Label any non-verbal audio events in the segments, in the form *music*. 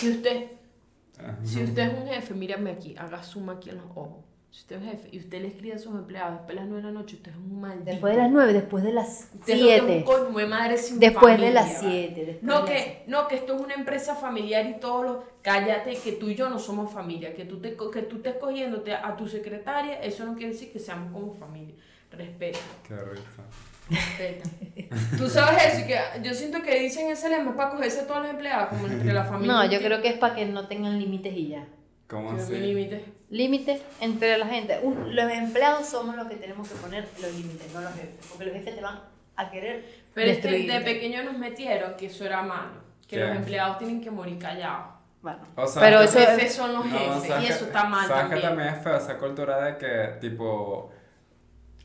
si usted, si usted es un jefe, mírame aquí, haga suma aquí en los ojos. Si usted es jefe y usted le escribe a sus empleados después de las 9 de la noche, usted es un maldito. Después de las 9, después de las Usted es lo que es 7. un coño de madre sin Después de las ¿vale? 7. No que, no, que esto es una empresa familiar y todos los... Cállate, que tú y yo no somos familia. Que tú, te, que tú estés cogiéndote a tu secretaria, eso no quiere decir que seamos como familia. Respeta, Qué risa. Tú sabes eso que yo siento que dicen ese lema para cogerse a todos los empleados, como entre la *laughs* familia. No, yo creo que es para que no tengan límites y ya. ¿Cómo así? mi límite. Límites entre la gente. Un- los empleados somos los que tenemos que poner los límites, no los jefes. Porque los jefes te van a querer Pero es que destruir. de pequeño nos metieron que eso era malo. Que ¿Qué? los empleados tienen que morir callados. Bueno, O sea, pero Los jefes son los No, jefes ¿sabes y eso está mal ¿Sabes también. que también es feo esa cultura de que, tipo,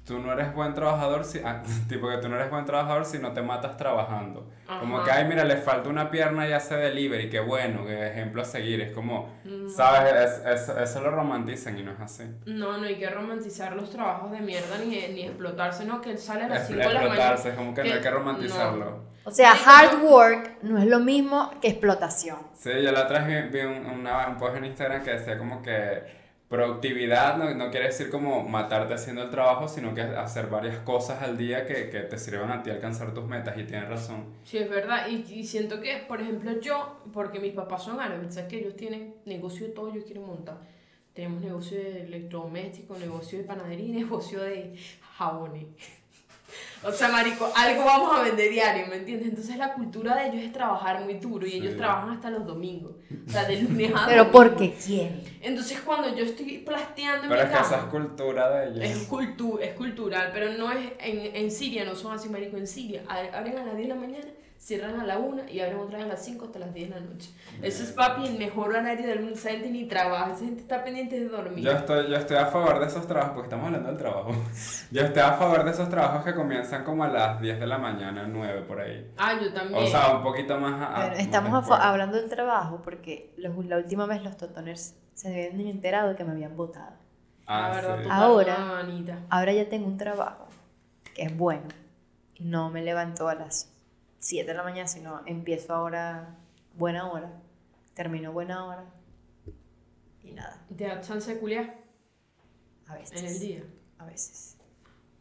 tú no eres buen trabajador si, ah, *laughs* tipo que tú no eres buen trabajador si no te matas trabajando. Como Ajá. que, ay, mira, le falta una pierna y hace delivery, qué bueno, qué ejemplo a seguir. Es como, Mm. ¿sabes? Es- es- eso lo romantizan y no es así. No, no hay que romantizar los trabajos de mierda ni, ni explotarse, no, que él sale a las Es 5 de la mañana. es como que no hay que que- romantizarlo. o sea, hard work no es lo mismo que explotación. Sí, yo la otra vez vi, vi un, una- un post en Instagram que decía como que productividad no, no quiere decir como matarte haciendo el trabajo, sino que hacer varias cosas al día que, que te sirvan a ti alcanzar tus metas y tienes razón. Sí, es verdad. Y, y siento que, por ejemplo, yo, porque mis papás son árabes, ¿sabes que ellos tienen negocio de todo, ellos quieren montar. Tenemos negocio de electrodomésticos, negocio de panadería *laughs* negocio de jabones. O sea, marico, algo vamos a vender diario, ¿me entiendes? Entonces la cultura de ellos es trabajar muy duro y ellos Sí. trabajan hasta los domingos. O sea, de lunes a *laughs* Pero porque quieren. Entonces cuando yo estoy plasteando en Pero mi es que esa es cama, cultura de ellos. es, cultu es cultural, pero no es en, en Siria, no son así, marico. En Siria abren a las 10 de la mañana, cierran a la 1 y abren otra vez a las 5 hasta las 10 de la noche. Ese es papi el mejor horario del mundo. Esa gente ni trabaja, esa gente está pendiente de dormir. Yo estoy, yo estoy a favor de esos trabajos, porque estamos hablando del trabajo. Yo estoy a favor de esos trabajos que comienzan como a las 10 de la mañana, 9 por ahí. Ah, yo también. O sea, un poquito más a, más estamos a hablando del trabajo porque los- la última vez los totoners se habían enterado de que me habían votado. la Ah, verdad, sí. Ahora-. Ahora ya tengo un trabajo que es bueno. No me levanto a las 7 de la mañana, sino empiezo ahora buena hora, termino buena hora y nada, ¿Te da chance de culiar a veces. en el día? A veces.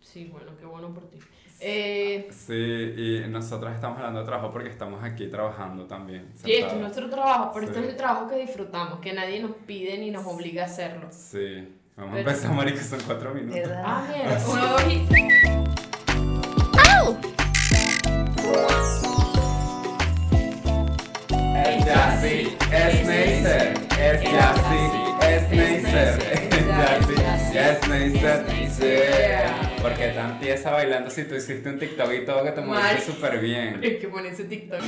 Sí, bueno, qué bueno por ti. Eh, Sí, y nosotros estamos hablando de trabajo porque estamos aquí trabajando también. sí, esto es nuestro trabajo, pero este Sí. es el trabajo que disfrutamos, que nadie nos pide ni nos obliga a hacerlo. Sí, vamos Pero- a empezar, marico, son cuatro minutos. ¿Verdad? Ah, mierda, uno, dos y... Es Yassi, es Neisser, es Yassi, es Neisser, *laughs* es Yassi, es Neisser, sí. ¿Por qué tan tiesa bailando si tú hiciste un TikTok y todo que te moviste súper bien? Es *laughs* que pone ese TikTok.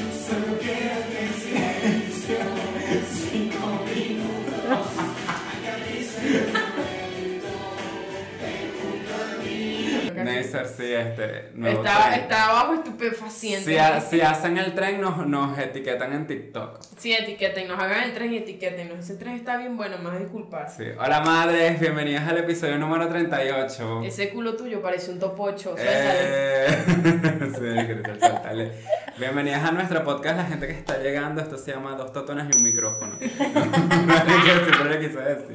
Sí, este. nuevo Está, tren. está abajo estupefaciente. Si, ha- si hacen el tren, nos, nos etiquetan en TikTok. Sí, etiqueten, nos hagan el tren y etiqueten. Ese tren está bien bueno, más disculpas. Sí. Hola madres, bienvenidas al episodio número 38. Ese culo tuyo parece un top 8. Suéltale. Eh, *laughs* sí, suéltale. Bienvenidas a nuestro podcast, la gente que está llegando. Esto se llama Dos Totonas y un micrófono. *laughs* Lo quise decir.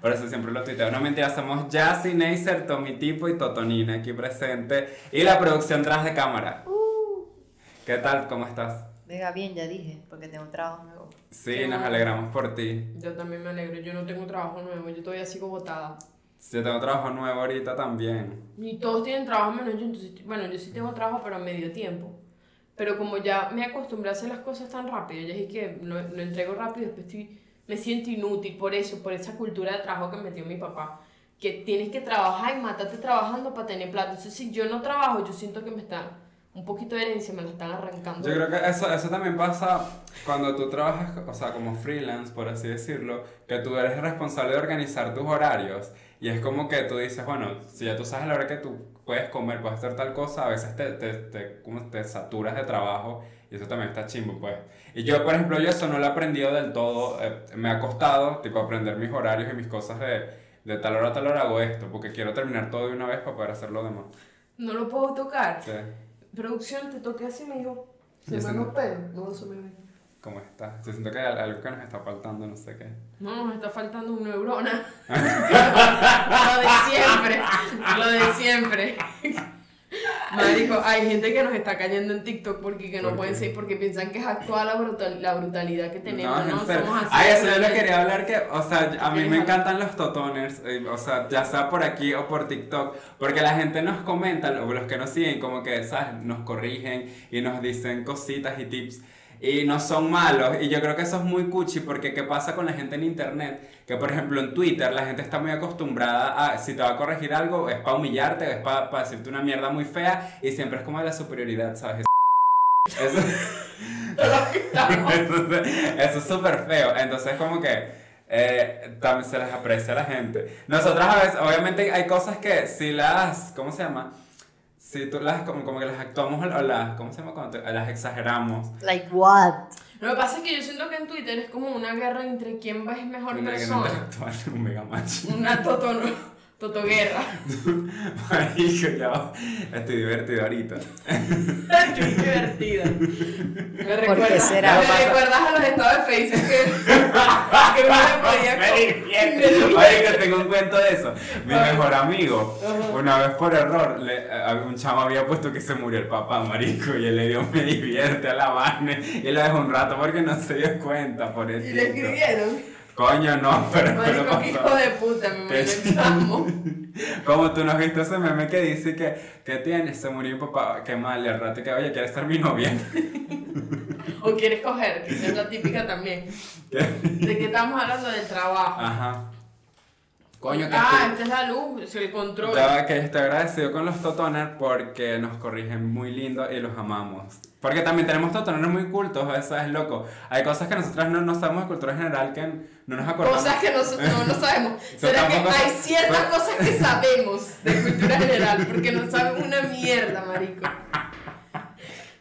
Por eso siempre lo tuiteo. No mentira, somos Jassy, Neisser, Tommy Tipo y Totonina aquí presente. Y la producción tras de cámara. ¿Qué tal? ¿Cómo estás? Venga, bien, ya dije, porque tengo un trabajo nuevo. Sí, Qué nos alegramos por ti. Yo también me alegro. Yo no tengo trabajo nuevo. Yo todavía sigo botada. Yo tengo trabajo nuevo ahorita también. Y todos tienen trabajo menos yo. Entonces, bueno, yo sí tengo trabajo, pero a medio tiempo. Pero como ya me acostumbré a hacer las cosas tan rápido, ya es que lo, lo entrego rápido, después estoy, me siento inútil por eso, por esa cultura de trabajo que metió mi papá. Que tienes que trabajar y matarte trabajando para tener plata. Entonces, si yo no trabajo, yo siento que me están, un poquito de herencia me la están arrancando. Yo creo que eso, eso también pasa cuando tú trabajas, o sea, como freelance, por así decirlo, que tú eres responsable de organizar tus horarios. Y es como que tú dices, bueno, si ya tú sabes la hora que tú puedes comer, puedes hacer tal cosa, a veces te, te, te, como te saturas de trabajo y eso también está chimbo, pues. Y yo, por ejemplo, yo eso no lo he aprendido del todo. eh, me ha costado, tipo, aprender mis horarios y mis cosas de, de tal hora a tal hora hago esto, porque quiero terminar todo de una vez para poder hacer lo demás. No lo puedo tocar. Sí. Producción, te toqué así, me dijo. Se me los pelos. No, eso me. ¿Cómo estás? Yo siento que hay algo que nos está faltando, no sé qué. No, nos está faltando una neurona. *laughs* lo de siempre. Lo de siempre. Marico, hay gente que nos está cayendo en TikTok porque que no ¿Por pueden ser, porque piensan que es actual la, brutal, la brutalidad que tenemos, ¿no? serio. Somos así. Ay, eso yo le quería hablar que, o sea, a mí ¿Quieres me encantan los totoners, eh, o sea, ya sea por aquí o por TikTok, porque la gente nos comenta, los que nos siguen, como que, ¿sabes? Nos corrigen y nos dicen cositas y tips. Y no son malos, y yo creo que eso es muy cuchi, porque ¿qué pasa con la gente en internet? Que por ejemplo en Twitter la gente está muy acostumbrada a, si te va a corregir algo, es para humillarte, es para decirte una mierda muy fea, y siempre es como de la superioridad, ¿sabes? Eso, *laughs* eso, es súper feo. Entonces, como que eh, también se les aprecia la gente. Nosotras a veces, obviamente, hay cosas que si las. ¿Cómo se llama? Si tú las. Como, como que las actuamos o las. ¿Cómo se llama? Cuando te- las exageramos. Like what? Lo que pasa es que yo siento que en Twitter es como una guerra entre quién va es mejor Una guerra persona. intelectual, un mega macho. Una toto, totoguerra. *laughs* Marico, ya. Estoy divertido ahorita. Qué divertida. Me recuerdas, será? me recuerdas a los estados de Facebook que, *laughs* que uno le podía co- Marico, tengo un cuento de eso. Mi mejor amigo, una vez por error, le- un chamo había puesto que se murió el papá, marico, y él le dio me divierte a la vaina y lo dejó un rato porque no se dio cuenta, por eso. Y le escribieron. Coño, no, *laughs* pero me Marico, qué hijo de puta, me *laughs* chamo. Como tú no has visto ese meme que dice que, que tienes, se murió mi papá, qué mal, y al rato que, oye, ¿quieres ser mi novia? *laughs* O quieres coger, que es la típica también. ¿Qué? De que estamos hablando del trabajo. Ajá. Coño, que ah, esta es la luz, es el control. Ya que estoy agradecido con los totoners porque nos corrigen muy lindo y los amamos. Porque también tenemos totoners muy cultos, eso es loco. Hay cosas que nosotros no, no sabemos de cultura general que no nos acordamos. Cosas que nosotros no, no sabemos. *laughs* ¿Será que hay ciertas pues- cosas que sabemos de cultura general? Porque no saben una mierda, marico.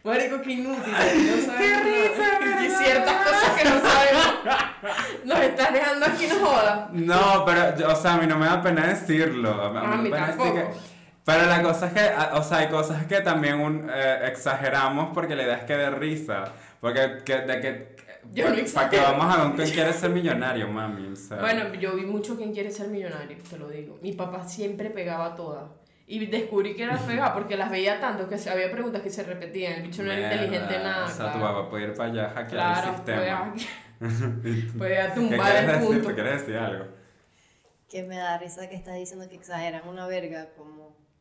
Marico, qué inútil. No sabemos nada. *laughs* Y ciertas cosas que no sabemos. *laughs* Nos estás dejando aquí, no jodas. No, pero, o sea, a mí no me da pena decirlo. A mí, A me mí da pena decir que- pero la cosa es que, o sea, hay cosas que también un, eh, exageramos porque la idea es que dé risa. Porque, que, de que, Yo no ¿para que vamos a ver quién quiere ser millonario, mami? O sea. Bueno, yo vi mucho quien quiere ser millonario, te lo digo. Mi papá siempre pegaba todas. Y descubrí que era pegaba porque las veía tanto que se- había preguntas que se repetían. El bicho no era inteligente nada. O sea, tu claro. papá puede ir para allá a hackear Claro, el sistema. *laughs* *laughs* puede, puede ¿Qué tumbar quieres el decir? punto. ¿Te quieres decir algo? Que me da risa que estás diciendo que exageran una verga, como,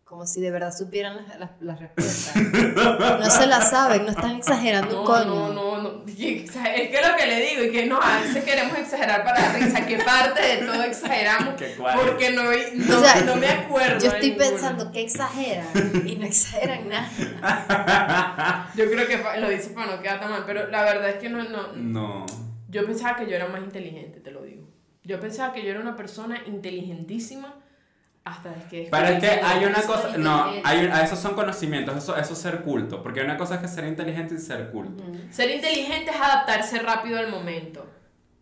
como si de verdad supieran las, las, las respuestas. *laughs* No se la saben, no están exagerando No, un coño. no, no, no. *laughs* Es que lo que le digo, y que no, a veces queremos exagerar para dar risa. ¿Qué parte de todo exageramos? *laughs* ¿Qué cuál? Porque no, no, O sea, no me acuerdo. Yo estoy pensando que exageran y no exageran nada. Yo creo que lo dice para no quedar tan mal, pero la verdad es que no, no. No. Yo pensaba que yo era más inteligente, te lo digo. Yo pensaba que yo era una persona inteligentísima hasta que... Pero es que hay una cosa, no, hay, un- esos son conocimientos, eso, eso es ser culto, porque una cosa es que ser inteligente y ser culto. Ser inteligente es adaptarse rápido al momento.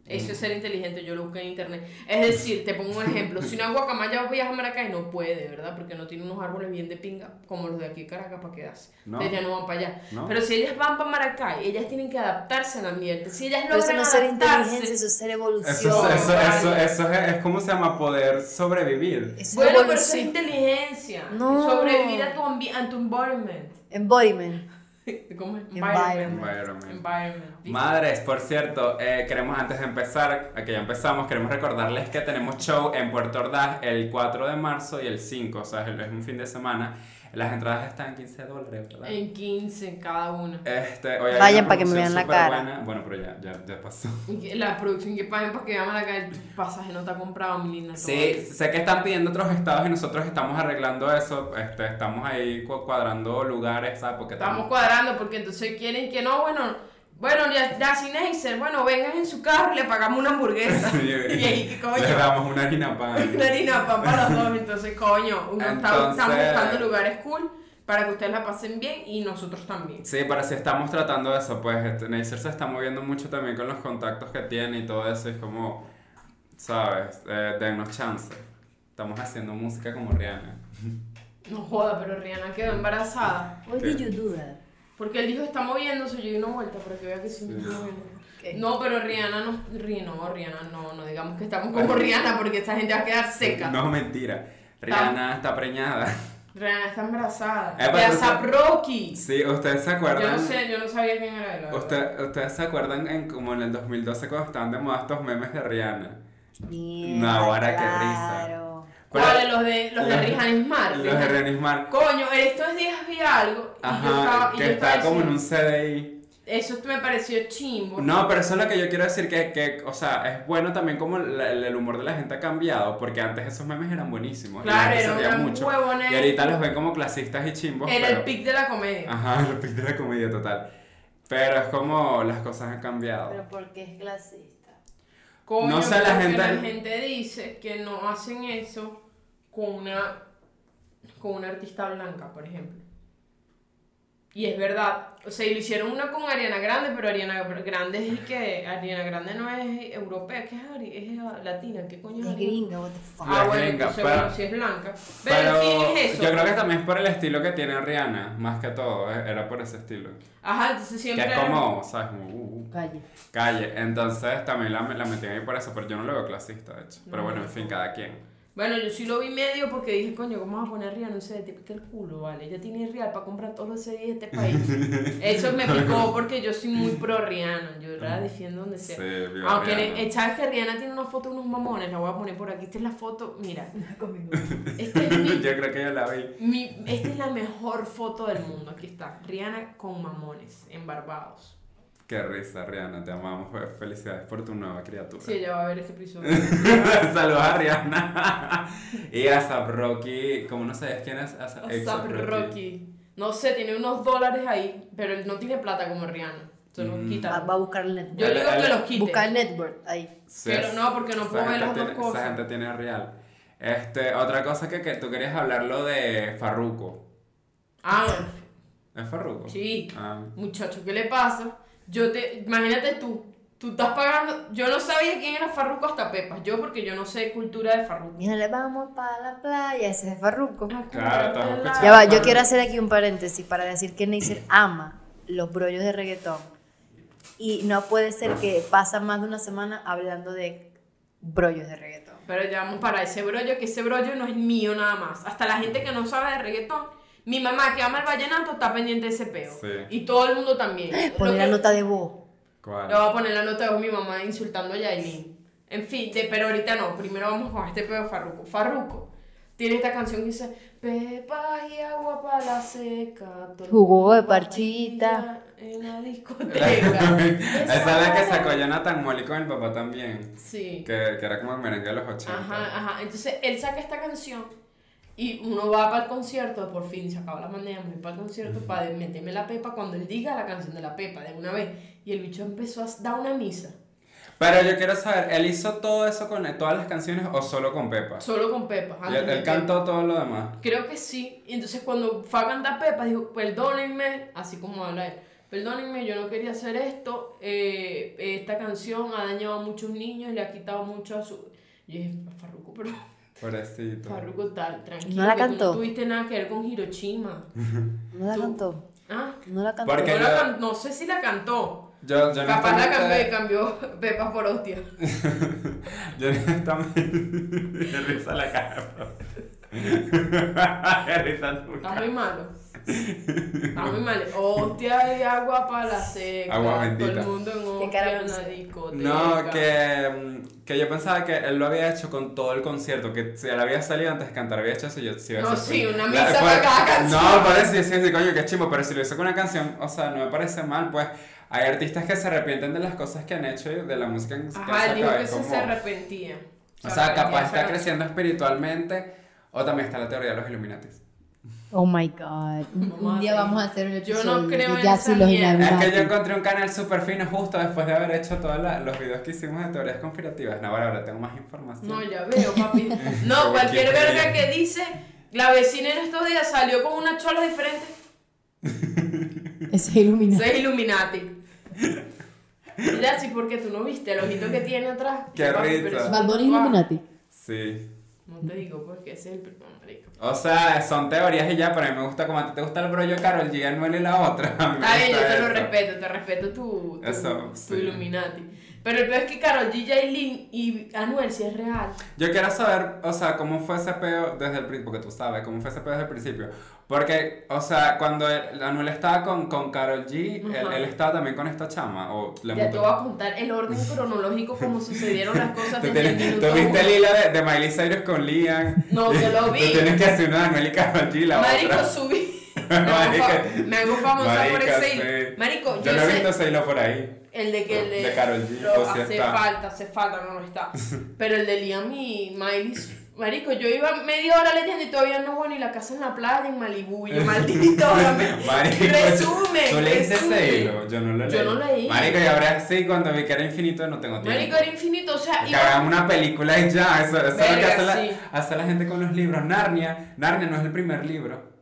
Eso es ser inteligente, yo lo busqué en internet. Es decir, te pongo un ejemplo. Si una guacamaya viaja a Maracay, no puede, ¿verdad? Porque no tiene unos árboles bien de pinga, como los de aquí de Caracas, para quedarse. No. Entonces ya no van para allá. No. Pero si ellas van para Maracay, ellas tienen que adaptarse al ambiente. Si ellas Pero eso logran no es ser inteligencia, eso es ser evolución. Eso, es- eso, eso, eso es, es como se llama poder sobrevivir. Es Bueno, pero eso es evolución. inteligencia. No. Sobrevivir a tu, a tu environment. Embodiment. *laughs* ¿Cómo es? Environment. Environment. Environment. Madres, por cierto, eh, queremos antes de empezar, a que ya empezamos, queremos recordarles que tenemos show en Puerto Ordaz el 4 de marzo y el 5, o sea, es un fin de semana. Las entradas están en 15 dólares, ¿verdad? En 15 cada una. Este, hoy hay Vayan una pa' que me vean la cara. buena. Bueno, pero ya, ya, ya pasó. *laughs* La producción que paguen para que veamos la calle. Tu pasaje no está comprado, mi linda. Sí, sé que están pidiendo otros estados y nosotros estamos arreglando eso. Este, estamos ahí cu- cuadrando lugares, ¿sabes? Porque Estamos cuadrando porque entonces quieren que no, bueno. Bueno, ya, ya sin Acer, bueno, vengan en su carro y le pagamos una hamburguesa. *laughs* *laughs* y ahí, ¿qué coño? Le damos una harina pan. *laughs* Una harina pan para los dos, entonces, coño, uno está, Entonces- estamos buscando lugares cool para que ustedes la pasen bien y nosotros también. Sí, pero si estamos tratando de eso, pues este, Neisser se está moviendo mucho también con los contactos que tiene y todo eso. Es como, ¿sabes? Eh, dennos chance. Estamos haciendo música como Rihanna. No joda, pero Rihanna quedó embarazada. Why did you do that? Porque él dijo está moviéndose, yo di una vuelta para que vea que sí me estoy moviendo. No, pero Rihanna no, Ri- no, Rihanna no, no digamos que estamos como Rihanna porque esa gente va a quedar seca. No, mentira. Rihanna está preñada. Rihanna está embarazada. Eh, de tú- Rocky. Sí, ¿ustedes se Yo acuerdan? no sé, yo no sabía quién era él. Usted- ¿Ustedes se acuerdan en como en el 2012 cuando estaban de moda estos memes de Rihanna? Mierda, No, ahora qué risa. Claro. ¿Cuáles? Los de, los de Los- Rihanna Smart. Los de Rihanna Smart. Coño, estos días vi algo. Y yo estaba, Ajá, y que yo estaba está como en un CDI. Eso me pareció chimbo. No, pero eso es lo que yo quiero decir, que, que o sea, es bueno también como la- el, el humor de la gente ha cambiado, porque antes esos memes eran buenísimos. y la Claro, reía eran mucho. huevones. Y ahorita los ven como clasistas y chimbos. Era pero, el pic de la comedia. Ajá, el pic de la comedia total. Pero es como las cosas han cambiado. Pero porque es clasista. Coño, No sé, la gente- la gente dice que no hacen eso con una con una artista blanca, por ejemplo. Y es verdad. O sea, y lo hicieron una con Ariana Grande, pero Ariana Grande es que Ariana Grande no es europea, que es, Ari- es latina, ¿qué coño Es Ariana? gringa, what the fuck. Ah, Es bueno, gringa, entonces pero- bueno, si es blanca. Pero, Pero en fin, es eso. yo creo que también es por el estilo que tiene Rihanna, más que todo, eh, era por ese estilo. Ajá, entonces Que siempre. es como, ¿sabes? Como, uh, uh, Calle. calle. Entonces también la, la metí ahí por eso, pero yo no lo veo clasista, de hecho. Pero No, bueno, no. en fin, cada quien. Bueno, yo sí lo vi medio porque dije, coño, ¿cómo vas a poner Rihanna? No sé, te pica el culo, ¿vale? Ella tiene real para comprar todos los CDs de este país. *laughs* Eso me picó porque yo soy muy pro Rihanna. Yo la defiendo donde sea. Sí, Aunque ne- sabes que Rihanna tiene una foto de unos mamones, la voy a poner por aquí. Esta es la foto, mira. *laughs* Conmigo. Esta es, *laughs* mi, yo creo que yo la vi. mi- esta es la mejor foto del mundo. Aquí está. Rihanna con mamones en Barbados. Qué risa, Rihanna, te amamos. Fe- Felicidades por tu nueva criatura. Sí, ella va a ver este episodio. *laughs* Saludos a Rihanna. *laughs* y a Zap Rocky, como no sabes quién es WhatsApp Rocky. No sé, tiene unos dólares ahí, pero él no tiene plata como Rihanna. Se los Mm. quita. Va, a buscar el network. Yo digo que los quite. Buscar el network ahí. Sí, Pero no, porque no puedo ver las dos cosas. Esa gente tiene real. Este, otra cosa que, que tú querías hablar, lo de Farruko. Ah, ¿Es Farruko? sí. Ah, Muchacho, ¿qué le pasa? Yo te, imagínate tú, tú estás pagando, yo no sabía quién era Farruko hasta Pepas, yo porque yo no sé cultura de Farruko. Mira, le vamos para la playa, ese es Farruko. Claro, estamos escuchando. Ya va, yo quiero hacer aquí un paréntesis para decir que Neisser ama los brollos de reggaetón. Y no puede ser que pasa más de una semana hablando de brollos de reggaetón. Pero ya vamos para ese brollo, que ese brollo no es mío nada más. Hasta la gente que no sabe de reggaetón, mi mamá que ama el vallenato está pendiente de ese peo. Sí. Y todo el mundo también. *gasps* Poner la que- nota de voz. ¿Cuál? Le voy a poner la nota de mi mamá insultando a Yailin. En fin, de- pero ahorita no. Primero vamos con este pedo de Farruko. Farruko tiene esta canción que dice Pepa y agua para la seca. Jugo de parchita. En la *laughs* discoteca. Esa es la que sacó Jonathan Molly con el papá también. Sí. Que, que era como el merengue de los 80. Ajá, ajá. Entonces él saca esta canción y uno va para el concierto. Por fin se acabó la manera ir para el concierto para meterme la pepa cuando él diga la canción de la pepa de una vez. Y el bicho empezó a dar una misa. Pero yo quiero saber, ¿él hizo todo eso con todas las canciones o solo con Pepa? Solo con pepa. Y él, él cantó todo lo demás. Creo que sí. Y entonces cuando fue a cantar Pepa, dijo, perdónenme, así como habla él, perdónenme, yo no quería hacer esto, eh, esta canción ha dañado a muchos niños, le ha quitado mucho a su... Y dije, Farruko, pero Pobrecito. Farruko tal, tranquilo, ¿No la tú cantó? no tuviste nada que ver con Hiroshima. *laughs* No la Tú- cantó. Ah, No la cantó. Porque no, la yo- can- no sé si la cantó. Yo, yo Capaz la honestamente- cambió, *laughs* cambió Pepa por hostia. Yo honestamente. Risa la cara, *laughs* Está muy malo. Está muy *laughs* mal. Hostia y agua para la seca. Agua Todo bendita. el mundo en hostia en la discoteca. No, que, mm, que yo pensaba que él lo había hecho con todo el concierto, que si él había salido antes de cantar, había hecho eso, yo sí iba a No, sí, una misa por- para cada canción. No, parece, sí, sí, coño, qué chimo, pero si lo hizo con una canción, o sea, no me parece mal, pues hay artistas que se arrepienten de las cosas que han hecho y de la música que Ajá, han él dijo que como- se arrepentía. O sea, capaz está creciendo espiritualmente, o también está la teoría de los Illuminatis. Oh my god. Un, día vamos a hacer un Yo episodio no creo de en esa los. Es que yo encontré un canal súper fino justo después de haber hecho todos los videos que hicimos de teorías conspirativas. No, ahora, ahora tengo más información. No, ya veo, papi. *laughs* No, cualquier verga que dice, la vecina en estos días salió con una chola diferente. *laughs* Ese es Illuminati. Soy Illuminati. Ya, sí, porque tú no viste el ojito que tiene atrás. Qué eso- Bad Bunny es. Illuminati. Sí. No te digo porque ese es el primer marico. O sea, son teorías y ya, pero a mí me gusta como a ti te gusta el brollo Carol G, Anuel y la otra. *laughs* A mí me Está bien, yo te lo respeto, te respeto tu, tu, Eso, tu sí. Illuminati. Pero el peor es que Karol G, Jailin y Anuel sí es real. Yo quiero saber, o sea, cómo fue ese peo desde el principio, porque tú sabes, cómo fue ese peo desde el principio. Porque, o sea, cuando el- Anuel estaba con, con Carol G, él, Ajá. él estaba también con esta chama, o le Ya te montó- voy a contar el orden *laughs* cronológico como sucedieron las cosas Tú, el tienes- minuto tú viste el hilo de, de Miley Cyrus con Liam. No, yo lo *laughs* vi. Tú tienes que hacer una de Anuel y Carol G, la Marico, otra. subí. Me hago, famosa por Marica, ese sí. hilo. Marico, Yo yo no he visto ese hilo por ahí. El de que el de, De Karol G, lo- hace está. falta, hace falta, no, no está. *laughs* Pero el de Liam y Miley, marico, yo iba media hora leyendo y todavía no voy ni la casa en la playa en Malibu. Yo, *laughs* maldito. Marico, resumen. ¿Tú leíste hilo? Yo no lo leí. Yo no leí. Marico, y ahora sí, cuando vi que era infinito, no tengo tiempo. Marico, era infinito, o sea, Que hagan una película y ya, eso, eso es lo que Verga, hace la, sí. hace la gente con los libros. Narnia, Narnia no es el primer libro.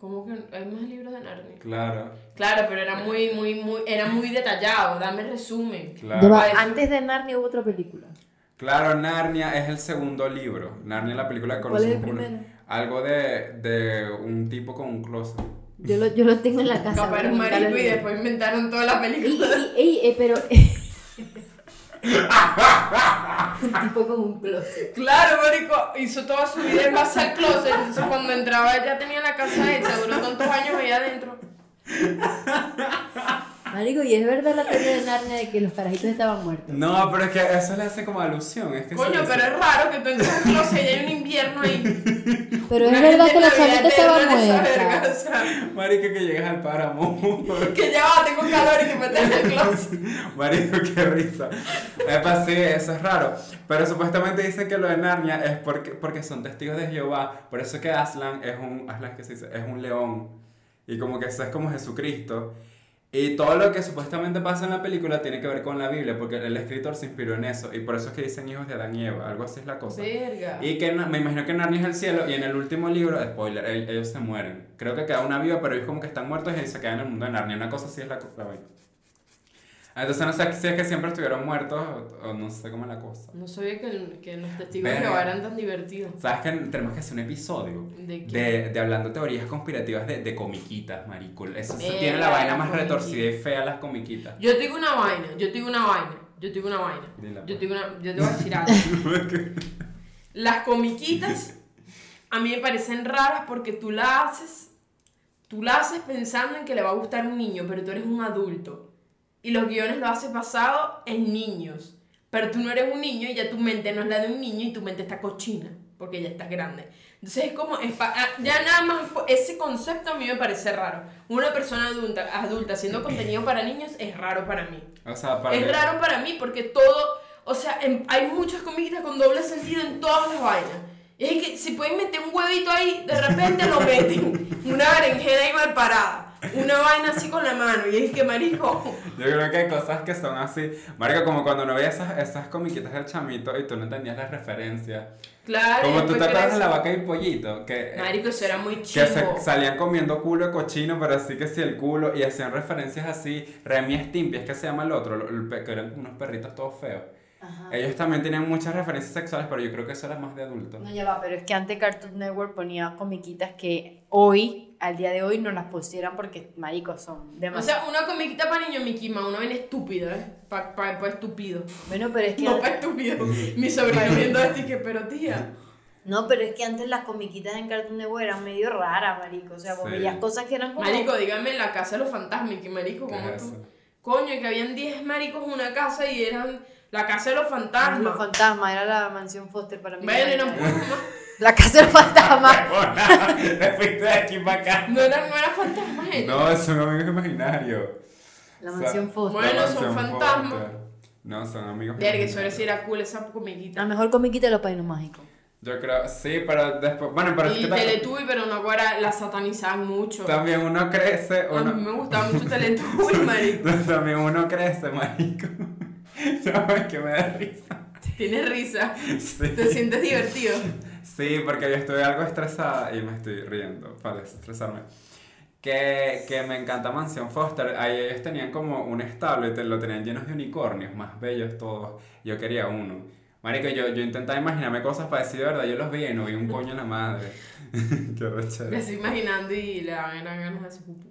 ¿Cómo que hay más libros de Narnia? Claro, Claro, pero era muy, muy, muy, era muy detallado. Dame el resumen. claro. Antes de Narnia hubo otra película. Claro, Narnia es el segundo libro. Narnia es la película que ¿Cuál es el conocemos primero? Algo de, de un tipo con un closet. Yo lo, yo lo tengo en la casa. Era pero marico y después inventaron toda la película. y- y- eh, pero. *laughs* tipo con un closet. Claro, marico, hizo toda su vida en base al closet. Entonces cuando entraba ya tenía la casa hecha, duró tantos años ahí adentro. Marico, y es verdad la teoría de Narnia de que los carajitos estaban muertos. No, pero es que eso le hace como alusión. Es que Coño, pero es raro que tú entres a un closet y hay un invierno ahí. *laughs* Pero es verdad que la en Navidad chamita estaba eterna en esa verga, muerta. o sea, Marico, que llegas al páramo. *laughs* que ya va, tengo calor y te metes en el *laughs* closet. Marico, qué risa. Epa, sí, eso es raro. Pero supuestamente dicen que lo de Narnia es porque, porque son testigos de Jehová. Por eso que Aslan es un, Aslan, ¿qué se dice? Es un león. Y como que eso es como Jesucristo. Y todo lo que supuestamente pasa en la película tiene que ver con la Biblia, porque el escritor se inspiró en eso. Y por eso es que dicen hijos de Adán y Eva. Algo así es la cosa. Verga. Y que me imagino que Narnia es el cielo y en el último libro, spoiler, el- ellos se mueren. Creo que queda una viva, pero ellos como que están muertos y se quedan en el mundo de Narnia. Una cosa así es la, la vaina. Entonces no sé si es que siempre estuvieron muertos o, o no sé cómo es la cosa. No sabía que, que los testigos de. Jehová eran tan divertidos. ¿Sabes que tenemos que hacer un episodio? ¿De qué? De, de hablando teorías conspirativas de, de comiquitas, marico. Eso se tiene la vaina más comiquita. retorcida y fea las comiquitas. Yo te digo una vaina, yo te digo una vaina, yo te digo una vaina. Dila, Yo pues. te, digo una, yo te voy a decir algo. *laughs* Las comiquitas a mí me parecen raras porque tú la haces, tú la haces pensando en que le va a gustar un niño, pero tú eres un adulto. Y los guiones lo haces basado en niños. Pero tú no eres un niño y ya tu mente no es la de un niño y tu mente está cochina, porque ya estás grande. Entonces es como, es pa- ah, ya nada más ese concepto a mí me parece raro. Una persona adulta, adulta haciendo contenido para niños es raro para mí. O sea, para Es raro para mí porque todo, o sea, en- hay muchas comiquitas con doble sentido en todas las vainas. Y es que si pueden meter un huevito ahí, de repente lo meten. Una berenjena ahí mal parada. Una vaina así con la mano. Y es que, marico, Yo creo que hay cosas que son así. Marico, como cuando no veías esas, esas comiquitas del chamito y tú no entendías las referencias. claro. Como tú te acuerdas de la vaca y pollito, que, Marico, eso era muy que chivo. se salían comiendo culo de cochino, pero así que sí el culo, y hacían referencias así. Remy Stimpy, es que se llama el otro, el- el que eran unos perritos todos feos. Ajá. Ellos también tenían muchas referencias sexuales, pero yo creo que eso era más de adulto. No, ya va, pero es que antes Cartoon Network ponía comiquitas que hoy, al día de hoy, no las pusieran porque, maricos, son O demasiado. sea, una comiquita para niños, Mickey Mouse, una vaina estúpida, ¿eh? Para pa, pa estúpido. bueno, pero es que... No para estúpido. Mi sobrino viendo esto y que, pero tía. No, pero es que antes las comiquitas en Cartoon Network eran medio raras, marico. O sea, vos Sí. veías cosas que eran como... Marico, dígame la casa de los fantasmas, que marico, ¿Qué como es tú. Coño, y que habían 10 maricos en una casa y eran la casa de los Los fantasmas. fantasmas, era la mansión Foster para mí. Bueno, eran puros más. La casa de los fantasmas. *laughs* Te fuiste de aquí para acá. No eran, no eran fantasmas ellos. No, son amigos imaginarios. La O sea, mansión Foster. Bueno, La son fantasmas. No, son amigos Verga, eso imaginarios. sí era cool esa La comiquita. mejor comiquita de los Padrinos Mágicos. Yo creo, sí, pero después, bueno, pero es Y que ta- Teletubby, pero no ahora la satanizaban mucho. también uno crece, A mí me gustaba mucho Teletubby, *laughs* marico. *laughs* también uno crece, marico. ¿Sabes que me da risa? Tienes risa. Sí. Te sientes divertido. Sí, porque yo estoy algo estresada y me estoy riendo para desestresarme. Que, que me encanta Mansión Foster. Ahí ellos tenían como un establo y te, lo tenían llenos de unicornios, más bellos todos. Yo quería uno. Marico, yo, yo intentaba imaginarme cosas para decir de verdad, yo los vi y no vi un coño en la madre. *laughs* Qué Me rechero. estoy imaginando y le dan ganas pu-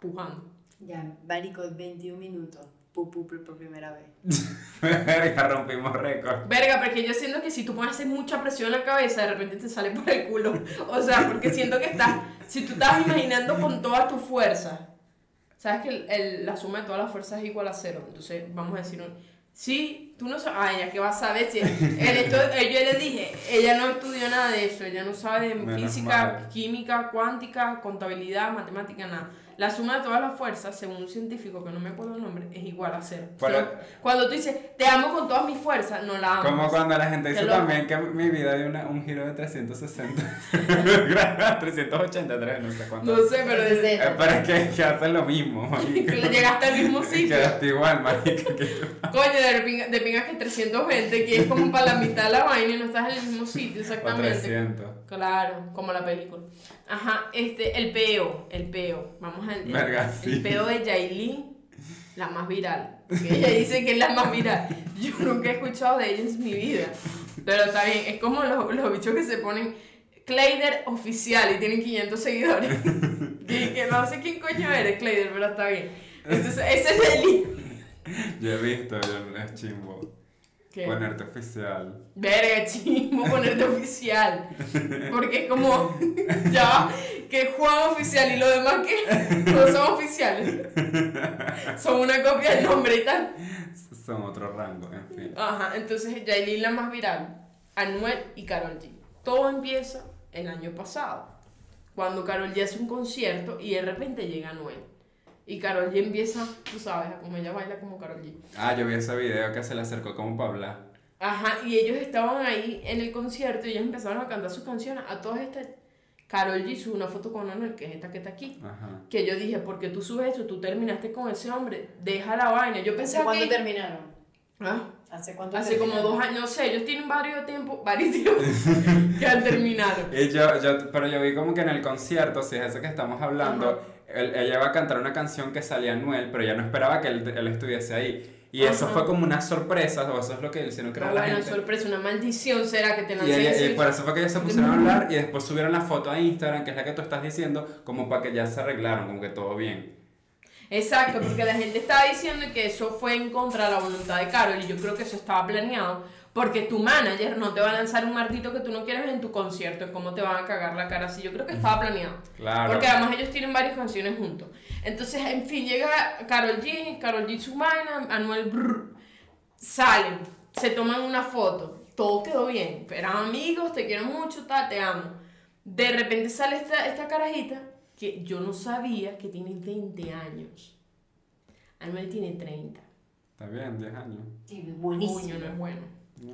pujando. Ya, marico, 21 minutos. Por por primera vez. *laughs* Verga, rompimos récord. Verga, porque yo siento que si tú pones mucha presión en la cabeza, de repente te sale por el culo. O sea, porque siento que estás, si tú estás imaginando con toda tu fuerza, sabes que el- el- la suma de todas las fuerzas es igual a cero. Entonces, vamos a decir, un, sí, tú no sabes, ay, ya que vas a saber si. En esto, eh, yo le dije, ella no estudió nada de eso, ella no sabe de Menos física, mal. química, cuántica, contabilidad, matemática, nada. La suma de todas las fuerzas, según un científico que no me acuerdo el nombre, es igual a cero. O sea, cuando tú dices, te amo con todas mis fuerzas, no la amas. Como cuando la gente dice también que mi vida dio una- un giro de 360. 383, *laughs* no sé cuánto. No sé, pero Entonces, Eh, pero es que, que hacen lo mismo, *laughs* llegaste al mismo *laughs* sitio. Quedaste igual, tú. Coño, de pinga, de pinga que 320, que es como para la mitad de la vaina y no estás en el mismo sitio O exactamente. 300. Claro, como la película. Ajá, este, el peo, el peo. Vamos al el, Verga, el sí. peo de Yailin, la más viral. Que ella dice que es la más viral. Yo nunca he escuchado de ella en mi vida. Pero está bien, es como los, los bichos que se ponen Clayder oficial y tienen 500 seguidores. *laughs* y que no sé quién coño eres, Clayder, pero está bien. Entonces, ese es el. Yo he visto, yo es chimbo. ¿Qué? Ponerte oficial. Verga, chismo, ponerte *laughs* oficial. Porque es como, *laughs* ya, que Juan oficial y lo demás que *laughs* no son oficiales. Son una copia del nombre y tal. Son otro rango, en fin. Ajá, entonces Yailin la más viral, Anuel y Carol G. Todo empieza el año pasado, cuando Carol G hace un concierto y de repente llega Anuel. Y Carol G empieza, tú sabes, a como ella baila como Carol G. Ah, yo vi ese video que se le acercó como para hablar. Ajá, y ellos estaban ahí en el concierto y ellos empezaron a cantar sus canciones. A todas estas, Carol G sube una foto con Anuel, que es esta que está aquí. Ajá. Que yo dije, porque tú subes eso, tú terminaste con ese hombre, deja la vaina. Yo ¿Hace pensaba cuándo que... terminaron? ¿Ah? ¿Hace cuánto Hace como dos años, no sé, ellos tienen varios tiempos, *laughs* varios tiempos que han terminado. *laughs* Y yo, yo, pero yo vi como que en el concierto, si es ese que estamos hablando, él- ella iba a cantar una canción que salía Anuel, pero ella no esperaba que él, él estuviese ahí. Y eso Ajá. fue como una sorpresa, o eso es lo que hicieron creer No, la gente. sorpresa, una maldición será que te Y, lancen ella- y por eso fue que ellos se pusieron a hablar y después subieron la foto a Instagram, que es la que tú estás diciendo, como para que ya se arreglaron, como que todo bien. Exacto, porque la gente estaba diciendo que eso fue en contra de la voluntad de Carol y yo creo que eso estaba planeado porque tu manager no te va a lanzar un martito que tú no quieres en tu concierto, cómo te van a cagar la cara así. Yo creo que estaba planeado. Claro. Porque además ellos tienen varias canciones juntos. Entonces, en fin, llega Carol G, Carol G su vaina, Anuel brr, salen, se toman una foto, todo quedó bien, eran amigos, te quiero mucho, tal, te amo. De repente sale esta, esta carajita que yo no sabía que tiene 20 años. Anuel tiene 30. Está bien, 10 años. Sí, Coño, buenísimo. no es bueno. ¿no?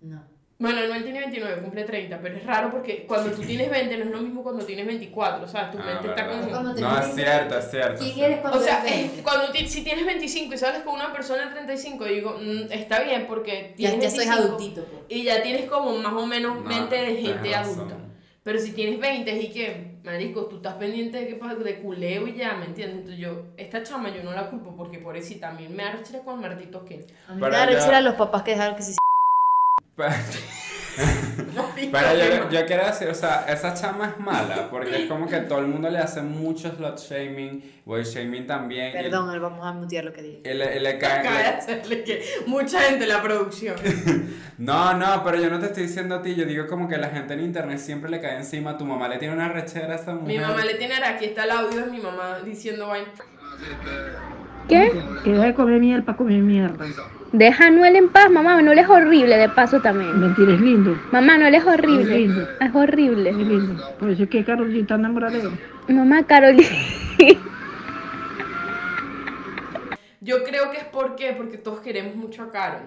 No. Bueno, Anuel tiene 29, cumple 30, pero es raro porque cuando tú tienes 20 no es lo mismo cuando tienes 24, ¿sabes? Tu Ah, mente está verdad. como... Cuando No, es cierto, es cierto. ¿Quién es eres cuando O sea, es- 20? cuando si tienes 25 y sales con una persona de 35, digo, mm, está bien porque Ya, tienes ya soy 25 adultito, pues. y ya tienes como más o menos No, mente de gente adulta. Pero si tienes 20 y que, marico, tú estás pendiente de qué pasa, de culeo y ya, ¿me entiendes? Entonces yo, esta chama yo no la culpo porque por eso también me arrecha con martitos que... A mí me da ya- rechera los papás que dejaron que se *laughs* *laughs* Pero yo, yo quiero decir, o sea, esa chama es mala, porque es como que todo el mundo le hace mucho slut shaming, boy shaming también. y- Perdón, vamos a mutear lo que dije. Y, le, y le cae- Acaba de le- hacerle que mucha gente en la producción. No, no, pero yo no te estoy diciendo a ti, yo digo como que la gente en internet siempre le cae encima, tu mamá le tiene una rechera a esa mujer. Mi mamá le tiene, aquí está el audio de mi mamá diciendo vaina. ¿Qué? Que deje de comer miel para comer mierda. Deja a Noel en paz, mamá. Noel es horrible, de paso también. Mentira, es lindo. Mamá, Noel es horrible. Es lindo. Es Es horrible. lindo. Por eso es que Carol G está enamorada de él. Mamá, Carolina. *laughs* Yo creo que es porque, porque todos queremos mucho a Carol.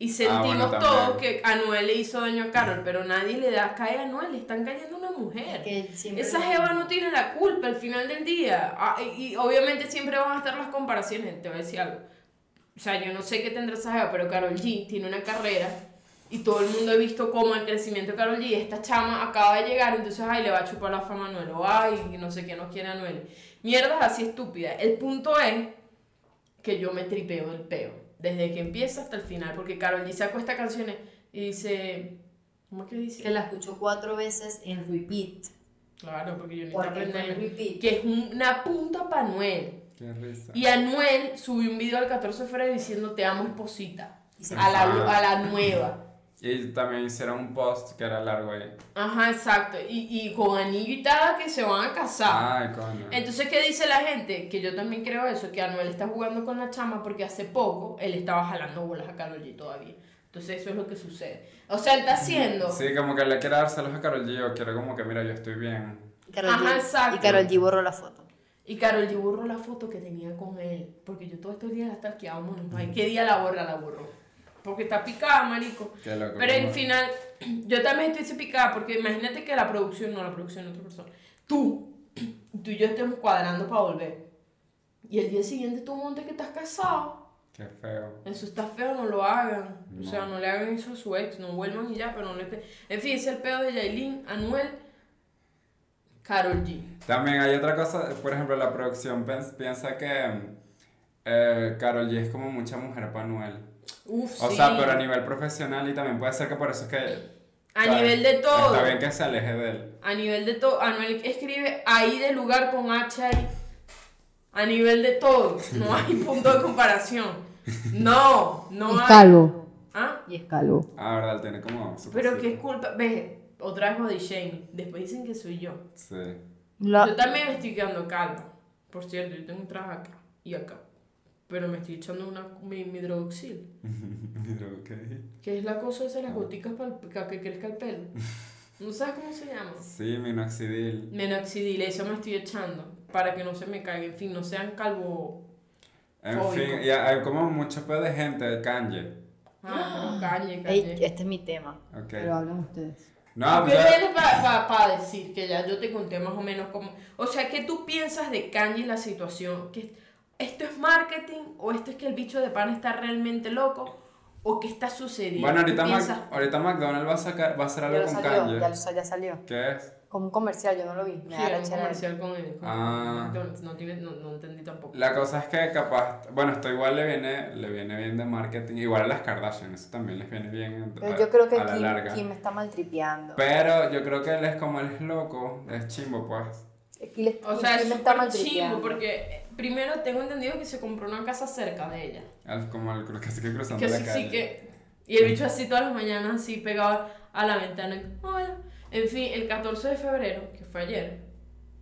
Y sentimos Ah, bueno, todos que Anuel le hizo daño a Carol, pero nadie le da cae a Anuel, le están cayendo a una mujer. Que Esa jeva no tiene la culpa al final del día. Ah, y, y obviamente siempre van a estar las comparaciones, te voy a decir algo. O sea, yo no sé qué tendrá esa pero Carol G tiene una carrera y todo el mundo ha visto cómo el crecimiento de Carol G, esta chama acaba de llegar, entonces, ay, le va a chupar la fama a Anuel, o ay, no sé qué no quiere a Anuel. Mierdas así estúpidas. El punto es que yo me tripeo el peo. desde que empieza hasta el final, porque Carol G sacó esta canción y dice, ¿cómo es que dice? Que la escuchó cuatro veces en repeat. Claro, porque yo Porque necesito aprender. repeat. Que es una punta para Anuel. Qué risa. Y Anuel subió un video el 14 de febrero diciendo te amo esposita. Y A la, a la nueva. Y también hicieron un post que era largo ahí. Ajá, exacto. Y, y con anillo y tal que se van a casar. Ay, coño. Entonces, ¿qué dice la gente? Que yo también creo eso, que Anuel está jugando con la chama porque hace poco él estaba jalando bolas a Karol G todavía. Entonces, eso es lo que sucede. O sea, él está haciendo... Sí, como que le quiere dárselos a Karol G o quiere como que, mira, yo estoy bien. Karol Ajá, G- exacto. Y Karol G borró la foto. Y Karol G borró la foto que tenía con él. Porque yo todos estos días la stalkeaba, mono. Ay, ¿Qué día la borra? La borró. Porque está picada, marico. Pero en final, *clears throat* yo también estoy picada porque imagínate que la producción, no la producción de otra persona, tú, *clears throat* tú y yo estemos cuadrando para volver. Y el día siguiente tú montes que estás casado. Qué feo. Eso está feo, no lo hagan. O No. sea, no le hagan eso a su ex, no vuelvan y ya, pero no le... En fin, es el pedo de Yailin, Anuel, Karol G. También hay otra cosa, por ejemplo, la producción piensa que eh, Karol G es como mucha mujer para Anuel. Uf, O sí. sea, pero a nivel profesional y también puede ser que por eso es que... A nivel de todo. Está bien que se aleje de él. A nivel de todo, Anuel escribe ahí de lugar con H ahí. A nivel de todo, no *laughs* hay punto de comparación. No, no Y hay. calvo. ¿Ah? Y es calvo. Ah, verdad, tiene como... su Pero qué culpa, ves, otra vez body shaming. Después dicen que soy yo. Sí. La- Yo también me estoy quedando calva. Por cierto, yo tengo un traje acá y acá. Pero me estoy echando una, mi, mi Droxil, *laughs* Mira, ok. que es la cosa esa de las goticas para que crezca el pelo. *laughs* ¿No sabes cómo se llama? Sí, minoxidil. Menoxidil, eso me estoy echando para que no se me caiga. En fin, no sean calvo. En Fóbico. fin, y hay como mucho pedo de gente, de Kanye. Ah, cañe, *gasps* Ey, cañe. este es mi tema. Ok. Pero hablan ustedes. No, ¿Qué pues ya- tienes para decir? Que ya yo te conté más o menos cómo. O sea, ¿qué tú piensas de Kanye y la situación? ¿Que ¿Esto es marketing? ¿O esto es que el bicho de pan está realmente loco? ¿O qué está sucediendo? Bueno, ahorita, ¿Qué Mac- piensas? ahorita McDonald's va a, sacar, va a hacer algo Ya con salió, Kanye. ya salió. ¿Qué es? Como un comercial, yo no lo vi. Sí, Me da era un comercial con él. con- Ah. No, tiene- no, no entendí tampoco. La cosa es que capaz, bueno, esto igual le viene, le viene bien de marketing, igual a las Kardashian, eso también les viene bien a, Pero yo creo que a la Kim, larga. Kim está maltripeando. Pero yo creo que él es como él es loco, es chimbo pues. Aquí le- O sea, es Kim está súper maltripeando. chimbo porque eh, primero tengo entendido que se compró una casa cerca de ella. Como el sí que cruzando Que la sí, calle. sí que... Y el bicho así todas las mañanas, así pegado a la ventana. Hola. En fin, el 14 de febrero, que fue ayer.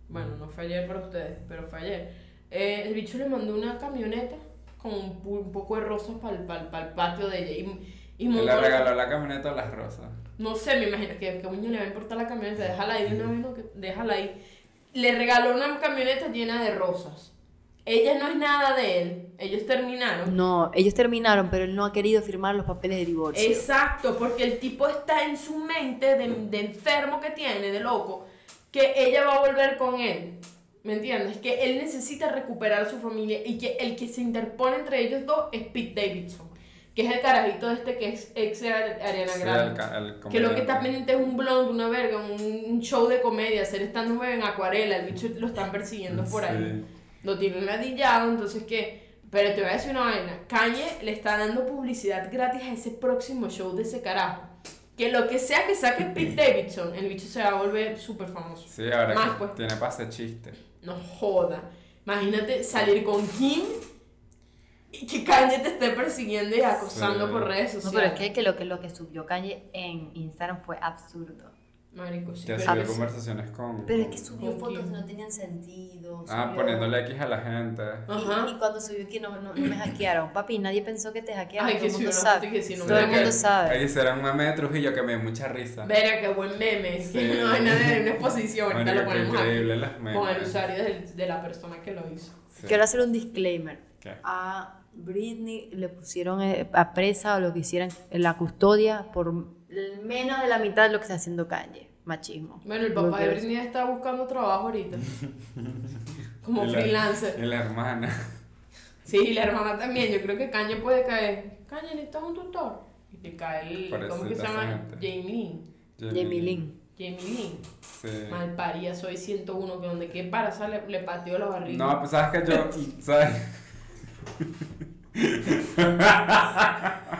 Bueno, no fue ayer para ustedes, pero fue ayer. eh, el bicho le mandó una camioneta con un, un poco de rosas para el, patio de ella. Y, y le regaló la camioneta a las rosas. No sé, me imagino que a coño le va a importar la camioneta. Déjala ahí de una vez, no, que- déjala ahí. Le regaló una camioneta llena de rosas. Ella no es nada de él. Ellos terminaron. No, ellos terminaron, pero él no ha querido firmar los papeles de divorcio. Exacto, porque el tipo está en su mente de, de enfermo que tiene, de loco, que ella va a volver con él. ¿Me entiendes? Que él necesita recuperar a su familia y que el que se interpone entre ellos dos es Pete Davidson, que es el carajito este que es ex de Ariana Sí, Grande. el ca- el Que lo que está pendiente es un blonde, una verga, un, un show de comedia, hacer stand en acuarela, el bicho lo están persiguiendo por ahí. Lo tienen ladillado, entonces que... Pero te voy a decir una vaina, Kanye le está dando publicidad gratis a ese próximo show de ese carajo. Que lo que sea que saque *clears throat* Pete Davidson, el bicho se va a volver súper famoso. Sí, ahora Más, que pues. tiene pase chiste. No joda. Imagínate salir con Kim y que Kanye te esté persiguiendo y acosando Sí. por redes No, sociales. pero es que, que lo, que lo que subió Kanye en Instagram fue absurdo. Marico, sí, subió abs- conversaciones con... Pero es que subió ¿Con fotos que no tenían sentido. Ah, subió- poniéndole X a la gente. Y, Ajá. y cuando subió que no, no, no me hackearon. Papi, nadie pensó que te hackearon. Ay, todo que sabe. no Todo el mundo sabe. Ahí será un meme de Trujillo que me dio mucha risa. Verga, qué buen meme. Es que Sí. *laughs* no hay nada de una exposición. Ahorita Marico, lo qué ponemos aquí. increíble las memes. Con el usuario de la persona que lo hizo. Sí. Quiero hacer un disclaimer. ¿Qué? A Britney le pusieron eh, a presa o lo que hicieran en la custodia por menos de la mitad de lo que está haciendo Kanye. Machismo. Bueno, el papá de Britney está buscando trabajo ahorita. *laughs* Como la- freelancer. La hermana. Sí, la hermana también. Yo creo que Kanye puede caer. Kanye, necesitas un tutor. Y te cae el. ¿Cómo que se llama? Jamie Lynn. Jamie Lynn. Jamie Lynn. Sí. Malparía, soy 101. Que donde que para, sale, le pateó la barriga. No, pues sabes que yo, ¿sabes? *laughs*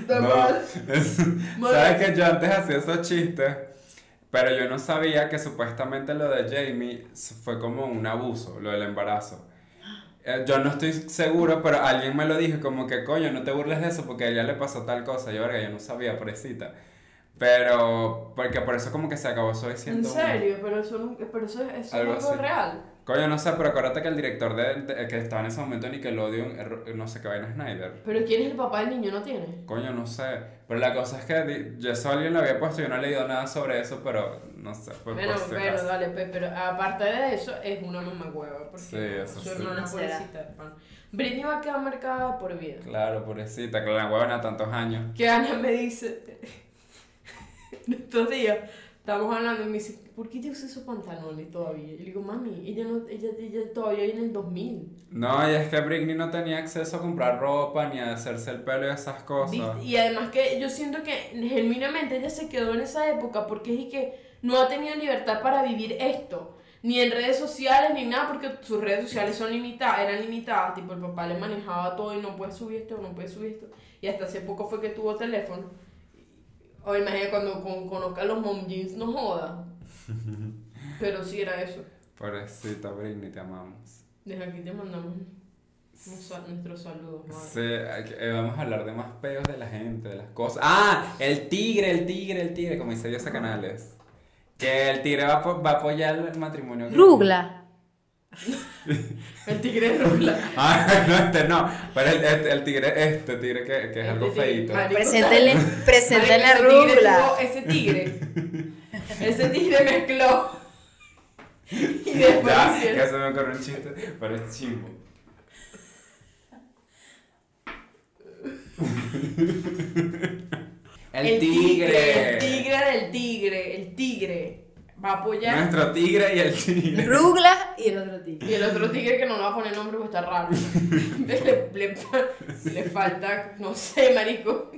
Está No, mal. es- Mal. ¿Sabes que yo antes hacía esos chistes? Pero yo no sabía que supuestamente lo de Jamie fue como un abuso, lo del embarazo. Eh, Yo no estoy seguro, pero alguien me lo dijo como que coño, no te burles de eso porque a ella le pasó tal cosa. Yo, verga, yo no sabía, pobrecita. Pero, porque por eso como que se acabó eso En diciendo... serio, pero eso, pero eso, eso es Algo algo real. Coño, no sé, pero acuérdate que el director de, de- que estaba en ese momento en Nickelodeon, eh, no sé qué vaina Snyder. Pero ¿quién es el papá del niño? No tiene. Coño, no sé. Pero la cosa es que di- yo eso alguien lo había puesto, yo no he leído nada sobre eso, pero no sé. Por, Bueno, por si pero acaso. dale, pe- pero aparte de eso, es una mamá hueva. Porque Sí, eso su sí. hermana Será. pobrecita. Britney va a quedar marcada por vida. Claro, pobrecita, que la huevona tantos años. Que Ana me dice, *laughs* estos días, estamos hablando y me dice, ¿por qué te usas esos pantalones todavía? Y le digo, mami, ella, no, ella, ella todavía viene en el 2000. No, y es que Britney no tenía acceso a comprar ropa ni a hacerse el pelo y esas cosas. ¿Viste? Y además que yo siento que genuinamente ella se quedó en esa época porque es que no ha tenido libertad para vivir esto. Ni en redes sociales ni nada, porque sus redes sociales son limitadas, eran limitadas, tipo el papá le manejaba todo y no puede subir esto, no puede subir esto. Y hasta hace poco fue que tuvo teléfono. O imagínate cuando con, conozca los mom jeans, no joda. *laughs* Pero sí era eso. Pobrecita Britney, te amamos. Desde aquí te mandamos nuestros saludos, madre. Sí, eh, vamos a hablar de más peos de la gente, de las cosas. ¡Ah! El tigre, el tigre, el tigre, como dice Dios Canales. Que el tigre va, a va a apoyar el matrimonio. Rugla. *laughs* El tigre rula. *laughs* Ah, no, este no. Pero el, el, el tigre, este tigre que, que es algo Este tigre, feito. Preséntele, preséntele *laughs* a Marico, ese tigre Ese tigre. ese tigre mezcló. Y después Ya, ya se me ocurrió un chiste, pero es chimbo. El, tigre. El tigre del tigre. El tigre. Va a apoyar. Nuestro tigre y el tigre. Rugla y el otro tigre. Y el otro tigre que no le va a poner nombre porque está raro. *laughs* le, le, le falta, no sé, marico.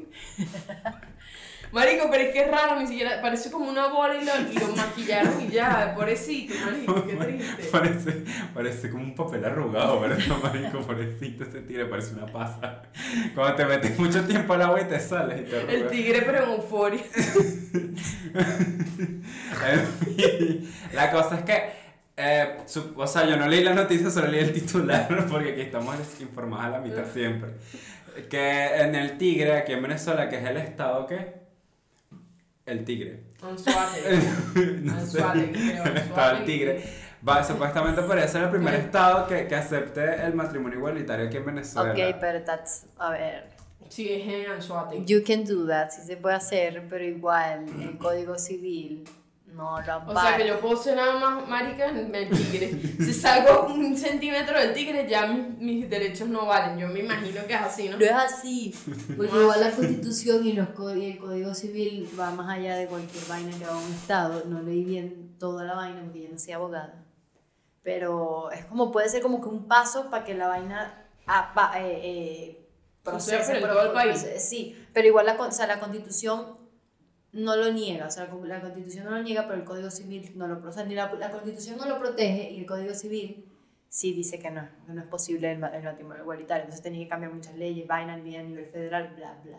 Marico, pero es que es raro, ni siquiera, parece como una bola y lo, y lo maquillaron y ya, pobrecito, marico, qué *laughs* triste. Parece, parece como un papel arrugado, ¿verdad, *laughs* marico? Pobrecito ese tigre, parece una pasa. Cuando te metes mucho tiempo al agua y te sales y te El arrugas. tigre pero en euforia. En *laughs* fin, La cosa es que, eh, su- o sea, yo no leí la noticia, solo leí el titular, porque aquí estamos informados a la mitad siempre. Que en el Tigre, aquí en Venezuela, que es el estado que... El Tigre. Anzuategui. *laughs* no sé, Anzuategui, creo, *laughs* el del Anzuategui. Tigre. Va, supuestamente podría ser el primer estado que, que acepte el matrimonio igualitario aquí en Venezuela. Ok, pero that's, a ver. Sí, es en Anzuategui. You can do that, sí se puede hacer, pero igual el código civil no lo O sea que yo puedo ser nada más marica en el tigre. Si salgo un centímetro del tigre, ya mis, mis derechos no valen. Yo me imagino que es así, ¿no? No es así, porque igual la constitución y, los y el código civil va más allá de cualquier vaina que va a un estado. No leí bien toda la vaina porque yo no soy abogada. Pero es como, puede ser como que un paso para que la vaina ah, pa- eh, eh, procese, pero todo el país. procese- Sí, pero igual la, o sea, la constitución no lo niega, o sea, la, constitución no lo niega, pero el código civil no lo protege, ni la, la constitución no lo protege y el código civil sí dice que no, que no es posible el, el matrimonio igualitario, entonces tenía que cambiar muchas leyes, vaina a nivel federal, bla, bla.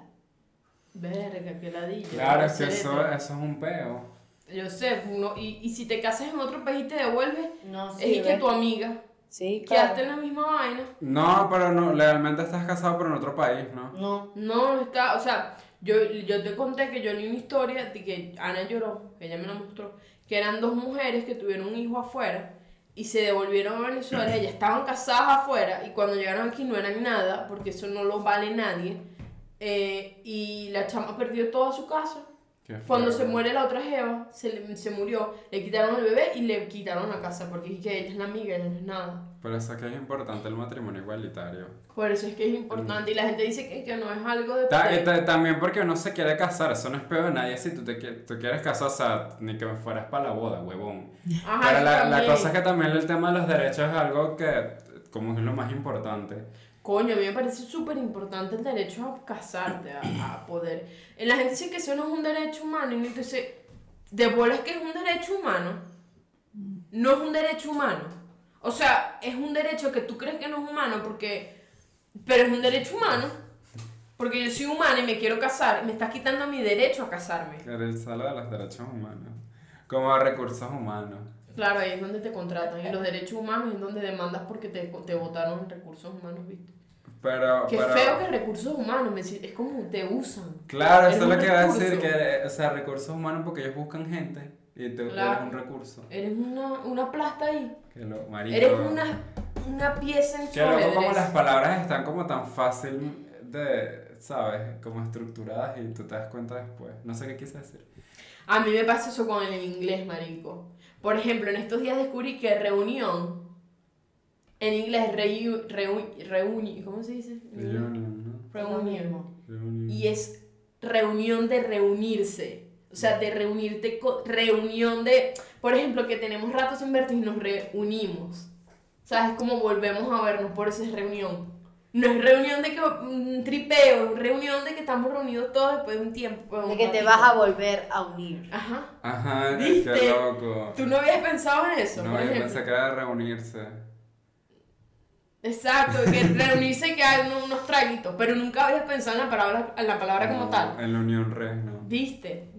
Verga, qué ladilla. Claro, es que eso, eso es un peo. Yo sé, uno, y, y si te casas en otro país y te devuelves, No, es y que tu amiga. Sí, Quedaste en la misma vaina. No, pero no, legalmente estás casado pero en otro país, ¿no? No. No, no está, o sea, yo, yo te conté que yo leí una historia de que Ana lloró, que ella me la mostró, que eran dos mujeres que tuvieron un hijo afuera y se devolvieron a Venezuela, ellas estaban casadas afuera y cuando llegaron aquí no eran nada, porque eso no lo vale nadie, eh, y la chama perdió toda su casa. Cuando se muere la otra jeva, se, le- se murió, le quitaron el bebé y le quitaron la casa, porque es que ella es la amiga, ella no es nada. Por eso es que es importante el matrimonio igualitario. Por eso es que es importante y la gente dice que, que no es algo de... Ta- ta- también porque uno se quiere casar, eso no es peor de nadie si tú te tú quieres casar, o sea, ni que me fueras para la boda, huevón. Ajá, Pero la, la cosa es que también el tema de los derechos es algo que como es lo más importante. Coño, a mí me parece súper importante el derecho a casarte, a, a poder. Eh, La gente dice que eso no es un derecho humano, y entonces, de bolas que es un derecho humano, no es un derecho humano. O sea, es un derecho que tú crees que no es humano porque Pero es un derecho humano. Porque yo soy humana y me quiero casar. Me estás quitando mi derecho a casarme. Era el salo de los derechos humanos. Como recursos humanos. Claro, ahí es donde te contratan. Y los derechos humanos es donde demandas porque te, te votaron en recursos humanos, ¿viste? Pero, Qué pero feo que recursos humanos, es como te usan. Claro, eso es lo que iba a decir, que, o sea, recursos humanos porque ellos buscan gente y tú Claro. eres un recurso. Eres una, una plasta ahí. Que lo, marico. Eres una, una pieza en su Que luego como las palabras están como tan fácil de, ¿sabes? Como estructuradas y tú te das cuenta después. No sé qué quise decir. A mí me pasa eso con el inglés, marico. Por ejemplo, en estos días descubrí que reunión, en inglés, reu, reu- reuni, ¿cómo se dice? Reunion, ¿no? Reunión. Y es reunión de reunirse. O sea, de reunirte, co- reunión de, por ejemplo, que tenemos rato sin vernos y nos reunimos. O sea, es como volvemos a vernos, por eso es reunión. No es reunión de que un tripeo, es reunión de que estamos reunidos todos después de un tiempo. De un que te vas a volver a unir. Ajá. Ajá, ¿Viste? qué loco. ¿Tú no habías pensado en eso? No, por yo pensé que era reunirse. Exacto, que *laughs* reunirse que hay unos, unos traguitos, pero nunca habías pensado en la palabra, en la palabra como tal. En la Unión Res, no. ¿Viste?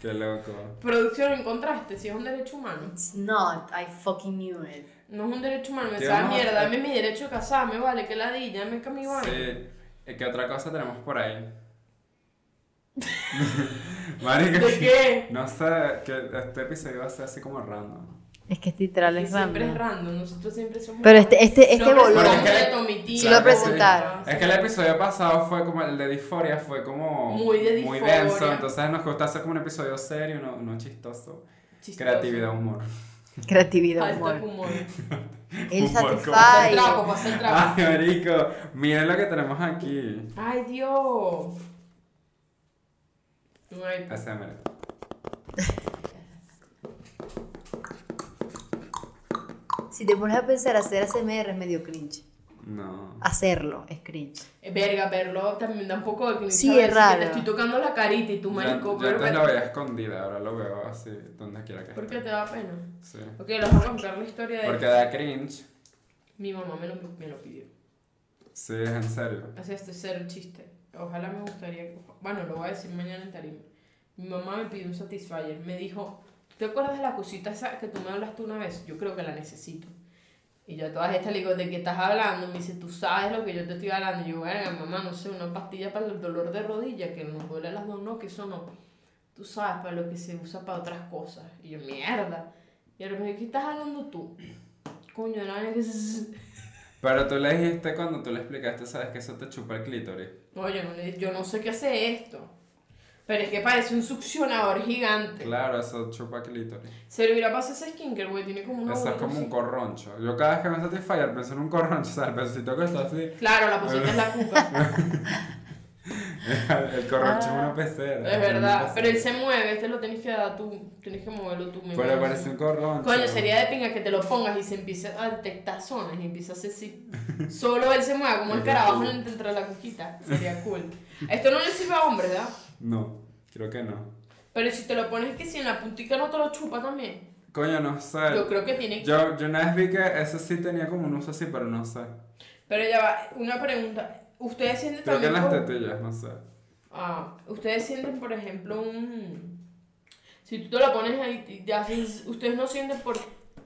Qué loco. Producción encontraste, si es un derecho humano. It's not, I fucking knew it. No es un derecho humano, me sabe mierda, dame mi derecho a casarme, vale, que ladilla, dame que mi vaina. Sí. ¿Y qué otra cosa tenemos por ahí? *laughs* *laughs* Marico. ¿De qué? No sé, que este episodio va a ser así como random. Es que es literal, es siempre es random. random, nosotros siempre somos. Pero este, este, este No, es que- Sí lo presentaron. Es que el episodio pasado fue como el de Disforia, fue como Muy de muy denso, entonces nos gusta hacer como un episodio serio, no, no chistoso. Chistoso. Creatividad, humor. Creatividad, Alto humor. humor. El Humor, ¿cómo? Pasa el Satisfy. trapo, pasa el trapo. Ay, marico, miren lo que tenemos aquí. Ay, Dios. Ay, *laughs* Si te pones a pensar, hacer ASMR es medio cringe. No. Hacerlo es cringe. Eh, Verga, verlo también da un poco de cringe. Sí, es Que raro. Te estoy tocando la carita y tu marico, yo pero. antes lo veía escondida, ahora lo veo así, donde quiera que ¿Por qué esté. te da pena? Sí. Ok, les voy a contar la historia de. Porque da cringe. Mi mamá me lo, me lo pidió. Sí, es en serio. O sea, este es cero chiste. Ojalá me gustaría que. Bueno, lo voy a decir mañana en tarima. Mi mamá me pidió un Satisfyer. Me dijo, ¿tú te acuerdas de la cosita esa que tú me hablaste una vez? Yo creo que la necesito. Y yo a todas estas le digo, ¿de qué estás hablando? Me dice, ¿tú sabes lo que yo te estoy hablando? Y yo, bueno, mamá, no sé, una pastilla para el dolor de rodilla, que nos duele las dos, no, que eso no. Tú sabes, para lo que se usa para otras cosas. Y yo, mierda. Y ahora me dice, ¿qué estás hablando tú? Coño, vaina que. Pero tú le dijiste cuando tú le explicaste, ¿sabes? Que eso te chupa el clítoris. No, yo no, le- yo no sé qué hace esto. Pero es que parece un succionador gigante. Claro, eso chupa clítoris. Servirá para hacer ese skincare, güey. Tiene como una Eso es como un corroncho. Yo cada vez que me satisfyer pienso en un corroncho, o sea, el pedacito que está así. Claro, la posita es la cuca. *laughs* El corroncho es una pecera. es verdad. una Pero él pecera. se mueve, este lo tienes que dar tú. Tienes que moverlo tú. me Pero parece un corroncho. Coño, sería de pinga que te lo pongas y se empiece a detectar zonas y empieza a hacer así. *laughs* Solo él se mueve como el carabajo dentro de la cuquita. Sería cool. Esto no le sirve a hombres, ¿verdad? No, creo que no. Pero si te lo pones que si en la puntica no te lo chupa también. Coño, no sé. Yo creo que tiene que. Yo, yo una vez vi que eso sí tenía como un uso así, pero no sé. Pero ya va, una pregunta. ¿Ustedes sienten Creo que en también. las como- tetillas, no sé. Ah, ustedes sienten, por ejemplo, un... Si tú te lo pones ahí, y te haces- ustedes no sienten por,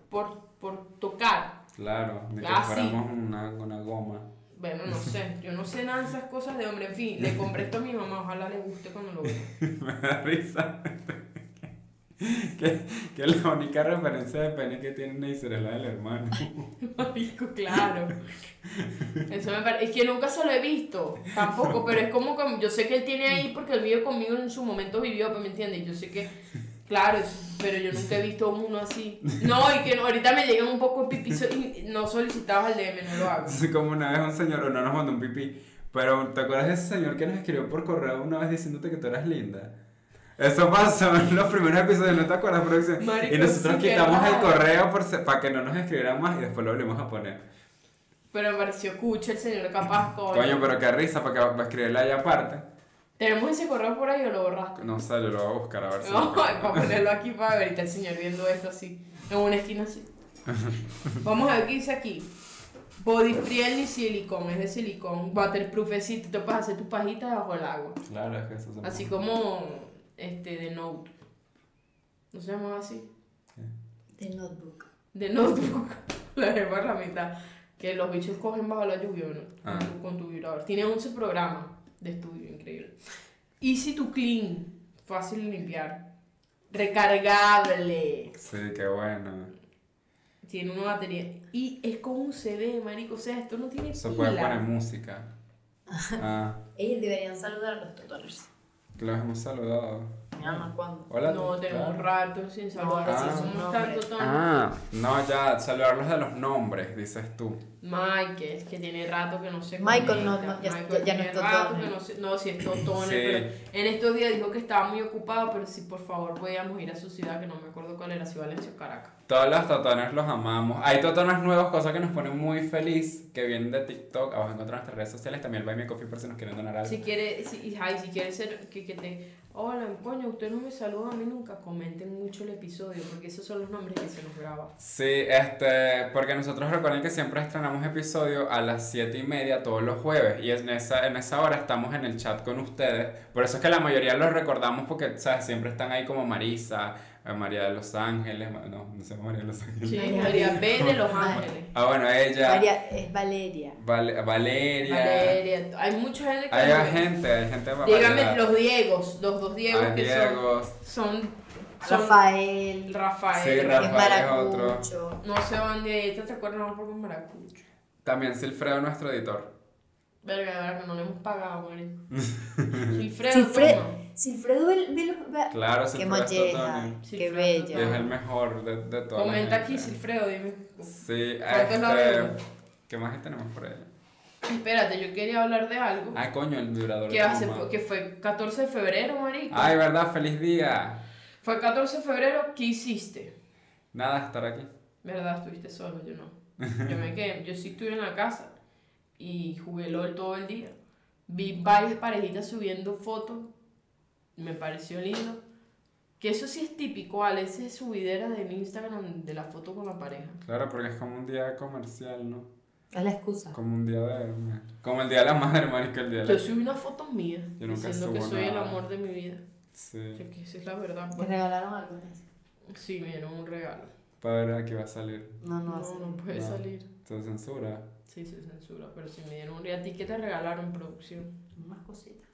por, por tocar. Claro, ni que Ah, sí. una, una goma. Bueno, no sé, yo no sé nada de esas cosas de hombre. En fin, le compré esto a mi mamá, ojalá le guste cuando lo vea. *laughs* Me da risa. que, que la única referencia de pene que tiene Neisser es la del hermano. *laughs* Marico, claro. Eso me parece. Es que nunca se lo he visto, tampoco, pero es como que yo sé que él tiene ahí porque él vive conmigo en su momento vivió, ¿me entiendes? Yo sé que, claro, pero yo nunca he visto uno así. No, y que no- ahorita me llegan un poco pipí so- y no solicitados al DM, no lo hago. Como una vez un señor, no nos mandó un pipí. Pero, ¿te acuerdas de ese señor que nos escribió por correo una vez diciéndote que tú eras linda? Eso pasó en los primeros episodios, ¿no te acuerdas, producción? Marico, y nosotros sí, quitamos el correo por para que no nos escribieran más y después lo volvimos a poner. Pero me pareció cucho el señor capaz, coño. Coño, pero qué risa, para que va a escribirle ahí aparte. ¿Tenemos ese correo por ahí o lo borraste? No sé, yo lo voy a buscar a ver si. *laughs* No, para ponerlo aquí para ver. Ahorita el señor viendo esto así, en una esquina así. *laughs* Vamos a ver qué dice aquí. Body friendly silicone, es de silicón. Waterproof es si te puedes hacer tu pajita bajo el agua. Claro, es que eso son Así como este de Note. ¿No se llama así? De notebook. De Notebook. *laughs* La de por la mitad. Que los bichos cogen bajo la lluvia, ¿no? Ah. Con, tu, con tu vibrador. Tiene 11 programas de estudio, increíble. Easy to clean. Fácil de limpiar. Recargable. Sí, qué bueno. Tiene una batería. Y es como un CD, marico. O sea, esto no tiene pila. puede poner música. *laughs* Ah, Ellos deberían saludar a los tutores. los hemos saludado. Mira, no, ¿cuándo? Hola. No, tenemos claro. rato sin saludar. somos son tanto. Ah, no, ya, saludarlos de los nombres, dices tú. Michael, que tiene rato que no se Michael no- no, ya- Michael ya no tiene es que no, se- no, sí es Totone, Sí. pero en estos días dijo que estaba muy ocupado, pero si por favor podíamos ir a su ciudad, que no me acuerdo cuál era, si Valencia o Caracas. Todos los totones los amamos. Hay totones nuevos, cosas que nos ponen muy feliz, que vienen de TikTok. Abajo encuentran nuestras redes sociales. También el Buy Me Coffee por si nos quieren donar algo. Si quiere, si, ay, si quiere ser, que, que te, hola, coño, usted no me saluda a mí nunca, comenten mucho el episodio, porque esos son los nombres que se nos graba. Sí, este, porque nosotros recuerden que siempre estrenamos episodio a las 7 y media todos los jueves y en esa, en esa hora estamos en el chat con ustedes. Por eso es que la mayoría los recordamos porque, ¿sabes? Siempre están ahí como Marisa, eh, María de los Ángeles, no, no sé María de los Ángeles. Sí, María María. B de Los María. Ángeles. Ah, bueno, ella, María, es Valeria. Val- Valeria, Valeria, hay mucha gente que... hay gente, hay gente Dígame los Diegos, los dos Diegos Hay que Diegos. son, son, son Rafael. Rafael. Sí, Rafael es otro. No se van de ahí, ¿te acuerdas? No, porque es maracucho. También Silfredo, nuestro editor. Verga, de verdad que no le hemos pagado, marico. *laughs* Silfredo, Silfredo. Silfredo ve- Claro, Qué Silfredo qué bella. Y es el mejor de, de todos. Comenta aquí, Silfredo, dime. Sí, ¿Cuánto es la este? ¿Qué más tenemos por ahí? Espérate, yo quería hablar de algo. Ah, coño, el vibrador. que, hace, que fue 14 de febrero, marico. Ay, verdad, feliz día. Fue 14 de febrero, ¿qué hiciste? Nada, estar aquí. ¿Verdad? Estuviste solo, yo no. Yo me quedé, yo sí estuve en la casa y jugué LOL todo el día. Vi varias parejitas subiendo fotos, me pareció lindo. Que eso sí es típico, Ale, esa es subidera del Instagram de la foto con la pareja. Claro, porque es como un día comercial, ¿no? Es la excusa. Como un día de. Como el día de la madre, marico, el día de Yo la. subí una foto mía, Yo nunca diciendo que soy el nada. amor de mi vida. Sí. Que, que esa es la verdad. ¿Te pues. regalaron algunas? Sí, me dieron un regalo. Para ver aquí va a salir. No, no, No, no puede No. salir. Se censura. Sí, se censura, pero si me dieron un regalo. ¿A ti qué te regalaron producción? Unas cositas.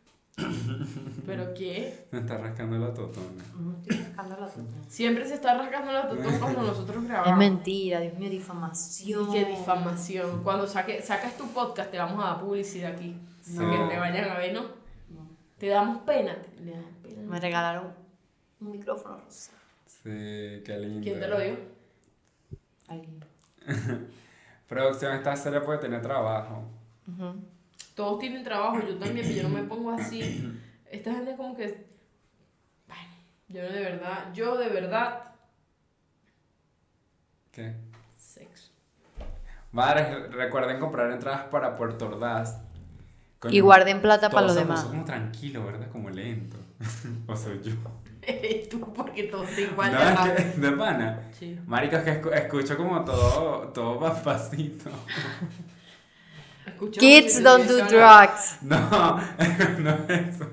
¿Pero qué? Me está rascando la totona. No estoy sacando la totona. Siempre se está rascando la totón *laughs* cuando nosotros grabamos. Es mentira, Dios mío, difamación. Y qué difamación. Cuando saque, sacas tu podcast, te vamos a dar publicidad aquí. Sí. Para que te vayan a ver, ¿no? No. Te damos pena. te- Le damos pena. Me regalaron un micrófono rosa. Sí, qué lindo. ¿Quién te lo dio? Alguien. *laughs* Producción esta serie puede tener trabajo. Ujú. Todos tienen trabajo, yo también, pero yo no me pongo así. *clears throat* Esta gente como que... Bueno, yo de verdad, yo de verdad... ¿Qué? Sexo. Madres, recuerden comprar entradas para Puerto Ordaz. Coño, Y guarden plata para todo los demás. como tranquilo, ¿verdad? Como lento. *laughs* o soy yo. Eres *laughs* tú, porque todos te igual no, de es rápido. que, de pana. Sí. Marico, es que escu- escucho como todo, todo *laughs* papacito. Escucha Kids don't do drugs. No, *laughs* no es eso.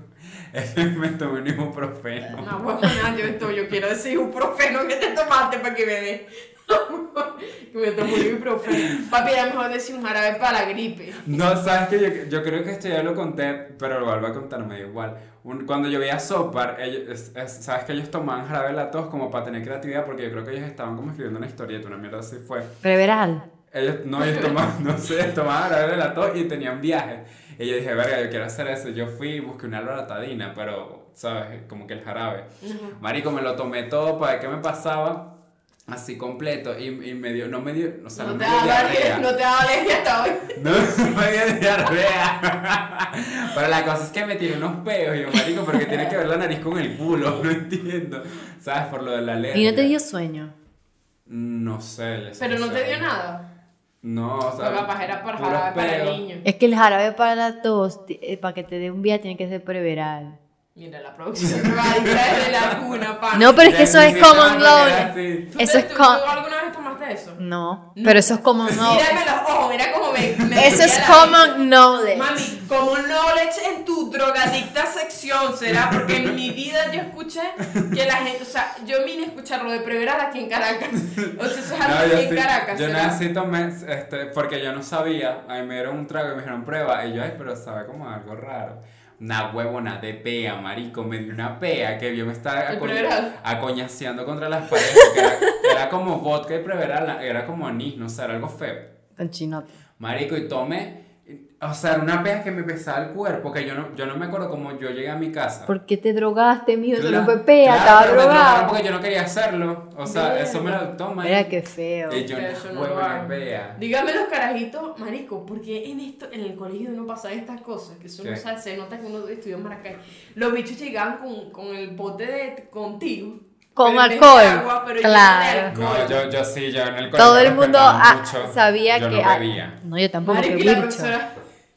Es que me tomé un ibuprofeno. No, huevona, yo, esto, yo quiero decir un profeno que te tomaste para que me dé. que *laughs* me tomé un ibuprofeno. Papi, era mejor decir un jarabe para la gripe. No, sabes que yo, yo creo que esto ya lo conté, pero lo vuelvo a contar, me da igual. Un- cuando yo vi a Sopar, ellos, es- es- sabes que ellos tomaban jarabe de la tos como para tener creatividad, porque yo creo que ellos estaban como escribiendo una historieta, una mierda así fue. Preveral. Ellos, no, ellos *laughs* tomaban, no sé, tomaban de la tos y tenían viajes. Y yo dije, verga, yo quiero hacer eso. Yo fui y busqué una loratadina, pero, ¿sabes? Como que el jarabe. Marico, me lo tomé todo para ver qué me pasaba, así completo, y, y me dio, no me dio, o sea, no, no, me te dio da alergia, diarrea. *laughs* no te alergia hasta hoy. *laughs* No, no me dio diarrea. Pero la cosa es que me tiré unos peos, yo, marico, porque tiene que ver la nariz con el culo, no entiendo. ¿Sabes? Por lo de la alergia. Y no te dio sueño. No sé. les- Pero no o te dio nada. No, o sea. Porque capaz era para jarabe para peos. niños. Es que el jarabe para la tos, eh, para que te dé un viaje, tiene que ser preveral. Mira, la producción *laughs* desde la cuna, pana. No, pero es que eso es common knowledge. así. ¿Tú, eso es tú- com- tú alguna vez tomaste eso? No, pero eso es common knowledge. Mírame los ojos, mira cómo me... me Eso es common knowledge. Mami, como knowledge en tu drogadicta sección, ¿será? Porque en mi vida yo escuché que la gente, o sea, yo vine a escuchar lo de preverar aquí en Caracas. O sea, eso es algo No, yo aquí en sí, Caracas, yo ¿será? necesito, me- este, porque yo no sabía, a mí me dieron un trago y me dijeron prueba, y yo, ay, pero sabe como algo raro. Una huevona de pea, marico, me dio una pea que yo me estaba ¿El aco- acoñaseando contra las paredes, era, era como vodka y preveral, era como anís, no sé, era algo feo. Con chinote. Marico, y tomé, o sea, era una pea que me pesaba el cuerpo, que yo no, yo no me acuerdo cómo yo llegué a mi casa. ¿Por qué te drogaste, mijo? Eso no fue pea, claro, estaba pero me drogaron drogado. porque yo no quería hacerlo, o sea, eso me lo toma. Mira qué feo. Y yo, no no, huevona hagan. pea. Dígame los carajitos, marico, porque en esto, en el colegio uno pasa estas cosas, que eso no sabe, se nota que uno estudió en Maracay. Los bichos llegaban con, con el bote de contigo. Con alcohol, agua, pero claro. No, yo, yo sí, yo en el colegio Todo el mundo respetaba ah, mucho, sabía yo que. no bebía. no, yo tampoco, la bicho.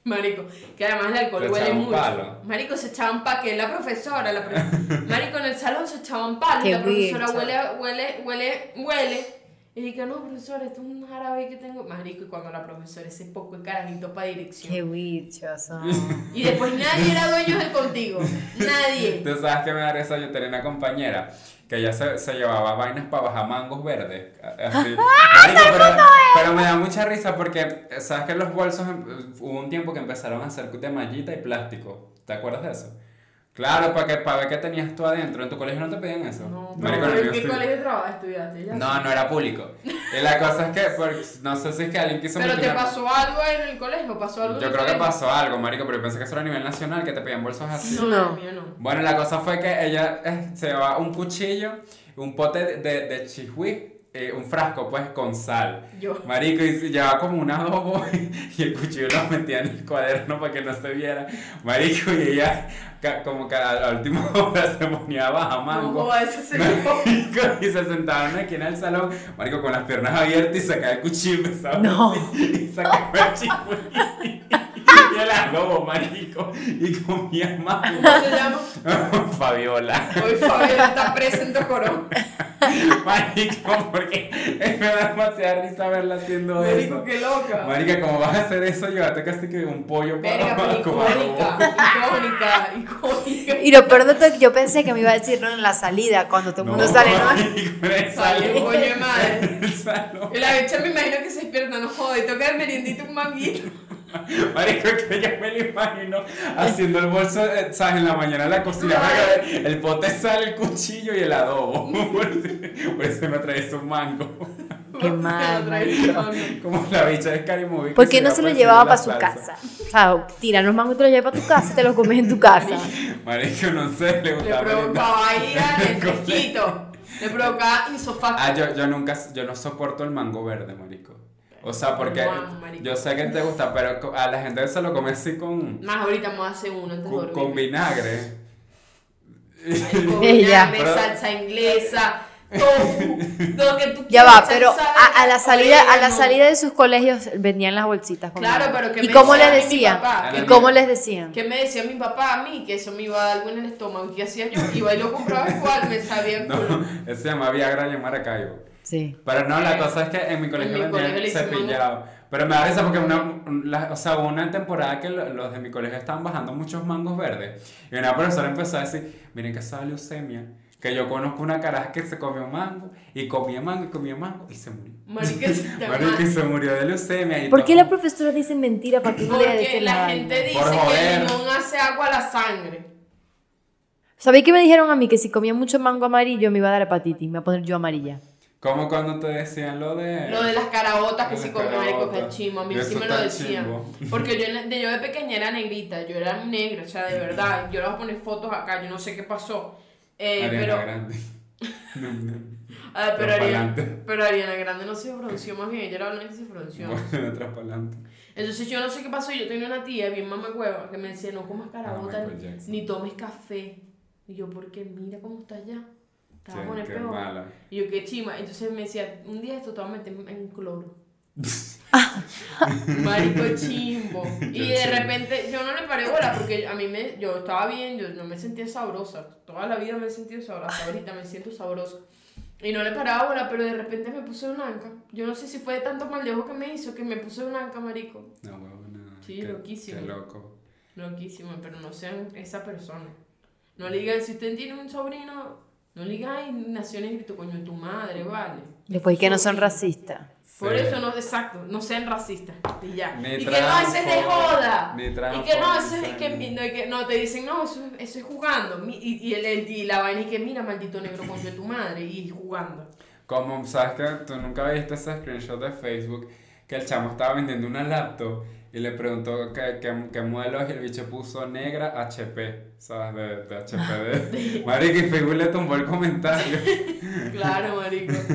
Marico, que además el alcohol Se huele mucho. palo. Marico, se echaban pa' que la profesora, la *laughs* marico, en el salón se echaban palos, y Qué la profesora huele, huele, huele, huele. Y dije, no, profesor, esto es un jarabe que tengo. Marico, y cuando la profesora, ese poco de carajito para dirección. Qué bichos son. Y después nadie era dueño del contigo. Nadie. Tú sabes que me da risa, yo tenía una compañera que ella se, se llevaba vainas para bajar mangos verdes. Así. *laughs* Marico, pero, pero me da mucha risa porque, sabes que los bolsos, em- hubo un tiempo que empezaron a hacer de mallita y plástico. ¿Te acuerdas de eso? Claro, para, que, para ver qué tenías tú adentro. ¿En tu colegio no te pedían eso? No, Marico, pero en el ¿en mío qué colegio trabajas estudiaste? Ya No, no era público. Y la cosa es que, pues, no sé si es que alguien quiso Pero te pasó algo en el colegio, pasó algo Yo creo que colegio? pasó algo, marico, pero yo pensé que eso era a nivel nacional, que te pedían bolsos así. No, No. mío no. Bueno, la cosa fue que ella eh, se llevaba un cuchillo, un pote de, de, de chihui, eh, un frasco pues con sal. Yo. Marico, y llevaba como un adobo *laughs* y el cuchillo lo metía en el cuaderno para que no se viera. Marico, y ella como que a la última *laughs* hora se ponía baja No, mango. joda, ese se Marico, y se sentaron aquí en el salón, marico, con las piernas abiertas y sacaba el cuchillo y empezaba No. y sacaba el chihui. Y el adobo, marico, y comía mango. ¿Cómo se llama? *laughs* Fabiola. Hoy Fabiola está presa en Tocorón. Marico, porque me da demasiada risa verla haciendo Marico, eso. qué loca. Marica, ¿cómo vas a hacer eso? Llévate casi que un pollo Verga, para pero como icónica, icónica, icónica. Y lo peor de todo es que yo pensé que me iba a decir no en la salida, cuando todo el mundo sale, ¿no? marico, coño de madre. Y la bicha me imagino que se despierta, no joda, y toca el meriendito un manguito. *laughs* Marico, que yo me lo imagino haciendo el bolso, eh, ¿sabes? En la mañana en la cocina, el pote sale, el cuchillo y el adobo. *laughs* Por eso- me traes un mango. *laughs* Qué mal. Como la bicha de Scary ¿Por qué no se lo llevaba para su casa? O sea, tiran los mangos y te los llevas para tu casa y te los comes en tu casa. Marico, no sé, le Le gustaba. merendar. provocaba ir al fresquito. Le provocaba insofacto. Ah, yo, yo nunca, yo no soporto el mango verde, marico. O sea, porque yo sé que te gusta, pero a la gente se lo come así con, Más ahorita me hace uno antes con, con vinagre. Con *laughs* Ella. vinagre, Pero- salsa inglesa, tofu, *laughs* lo que tú Ya quieras, va, pero a, a la salida, a la salida de sus colegios vendían las bolsitas con Claro, pero que ¿Y me cómo decía les a decían? papá, ¿Y que- cómo les decían? ¿Qué me decía mi papá a mí? Que eso me iba a dar algo en el estómago. ¿Qué hacía yo? Iba y lo compraba igual, me sabía el culo. No, ese se llama Viagra en Maracaibo. Sí. Pero no, la cosa es que en mi colegio mi vendían colegio cepillado. Pero me da risa porque una, o sea, una temporada que lo- los de mi colegio estaban bajando muchos mangos verdes. Y una profesora empezó a decir, miren que esa leucemia. Que yo conozco una caraja que se comió mango y comía mango y comía mango y se murió. Marica, *laughs* se y murió de leucemia. Y ¿Por qué la profesora dice mentira para que le Porque la la gente dice Por que joder. el limón hace agua a la sangre. ¿Sabéis que me dijeron a mí que si comía mucho mango amarillo me iba a dar hepatitis? Me iba a poner yo amarilla. Como cuando te decían lo de. Lo de las carabotas que si comía marico que chimo, a mí sí me lo decían. chimbo. Porque yo, *laughs* de, yo de pequeña era negrita, yo era negra, o sea, de verdad. Yo les voy a poner fotos acá, yo no sé qué pasó. Eh, Ariana pero, Grande. *laughs* No, no. ah, pero, Ariana, pero Ariana Grande no se pronunció más bien, ella era la única que se pronunció. Bueno, adelante. Entonces yo no sé qué pasó, yo tenía una tía bien mamá hueva que me decía no comas Ah, Michael ni, ni tomes café. Y yo, porque mira cómo está ya. Vas a Sí, peor. mala. Y yo, qué chima. Entonces me decía, un día esto te va a meter en cloro. *laughs* Marico chimbo. Y de repente yo no le paré bola porque a mí me, yo estaba bien, yo no me sentía sabrosa. Toda la vida me he sentido sabrosa, ahorita me siento sabrosa. Y no le paraba bola, pero de repente me puse un anca. Yo no sé si fue de tanto mal de ojo que me hizo que me puse un anca, marico. No, huevona. Sí, qué- loquísimo. Qué loco. Loquísimo, pero no sean esa persona. No le digan, si usted tiene un sobrino, no le digan, ay, nació negrito, coño, tu madre, vale. Después que no son racistas. Por Sí. eso no, exacto, no sean racistas. Y ya. Y que no, ese es de joda. ni y que no, ese es que, no, y que no, te dicen, no, eso, es- eso es jugando. Y, y, el, el- y la vaina y que mira, maldito negro, coño, tu madre, y jugando. Como, ¿sabes que Tú nunca viste ese screenshot de Facebook que el chamo estaba vendiendo una laptop y le preguntó qué, qué, qué y el bicho puso negra HP, ¿sabes? De, de HP. De... *laughs* Marico, y Facebook le tumbó el comentario. *laughs* Claro, marico. *laughs*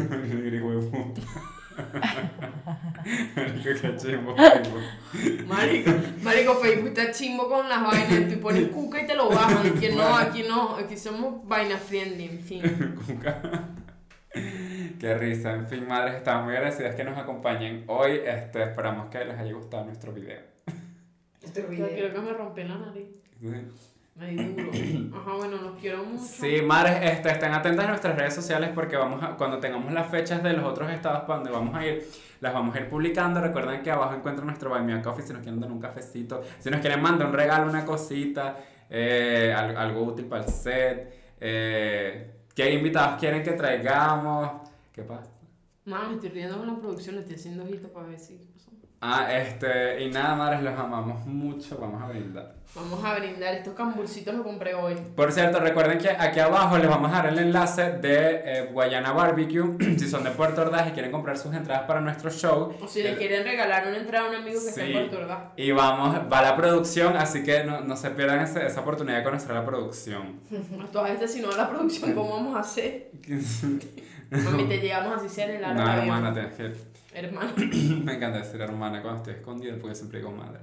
Marico, qué chimbo Facebook. Marico, marico, Facebook está chimbo con las vainas. Te pones cuca y te lo bajan. Aquí no, aquí no, aquí somos vaina friendly, en fin. Cuca. Qué risa. En fin, madres, estamos muy agradecidas que nos acompañen hoy. Este, esperamos que les haya gustado nuestro video. Este Yo creo que me rompí la nariz. Sí. Me duro. *clears throat* Ajá, bueno, los quiero mucho. Sí, madres, este, estén atentas a nuestras redes sociales porque vamos a, cuando tengamos las fechas de los otros estados para donde vamos a ir, las vamos a ir publicando. Recuerden que abajo encuentran nuestro Buy Me a Coffee si nos quieren dar un cafecito, si nos quieren mandar un regalo, una cosita, eh, al- algo útil para el set, eh, qué invitados quieren que traigamos, ¿qué pasa? Mamá, me estoy riendo con la producción, estoy haciendo ojitos para ver si. Ah, este, y nada, madres, los amamos mucho, vamos a brindar. Vamos a brindar, estos camburcitos los compré hoy. Por cierto, recuerden que aquí abajo les vamos a dar el enlace de eh, Guayana Barbecue. *clears throat* si son de Puerto Ordaz y quieren comprar sus entradas para nuestro show. O si le quieren regalar una entrada a un amigo que está en Puerto Ordaz. Y vamos, va la producción, así que no, no se pierdan ese- esa oportunidad de conocer la producción. A *laughs* todas estas, si no la producción, ¿cómo vamos a hacer? *laughs* Mami, te llegamos así sea en el no, hermana, tienes que... Hermana. *clears throat* Me encanta decir hermana cuando estoy escondida porque siempre digo madre.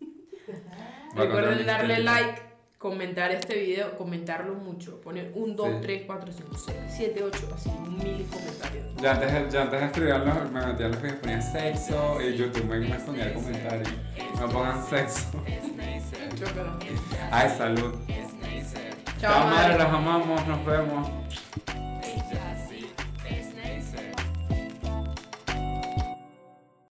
*laughs* Recuerden darle like, comentar este video, comentarlo mucho. Poner 1, 2, Sí. 3, 4, 5, 6, 7, 8, así, mil comentarios. Yo antes, yo antes de escribirlo me metía los videos, ponía sexo y YouTube me escondía el comentario. No pongan sexo. Ay, salud. Chao, madre. los amamos, nos vemos.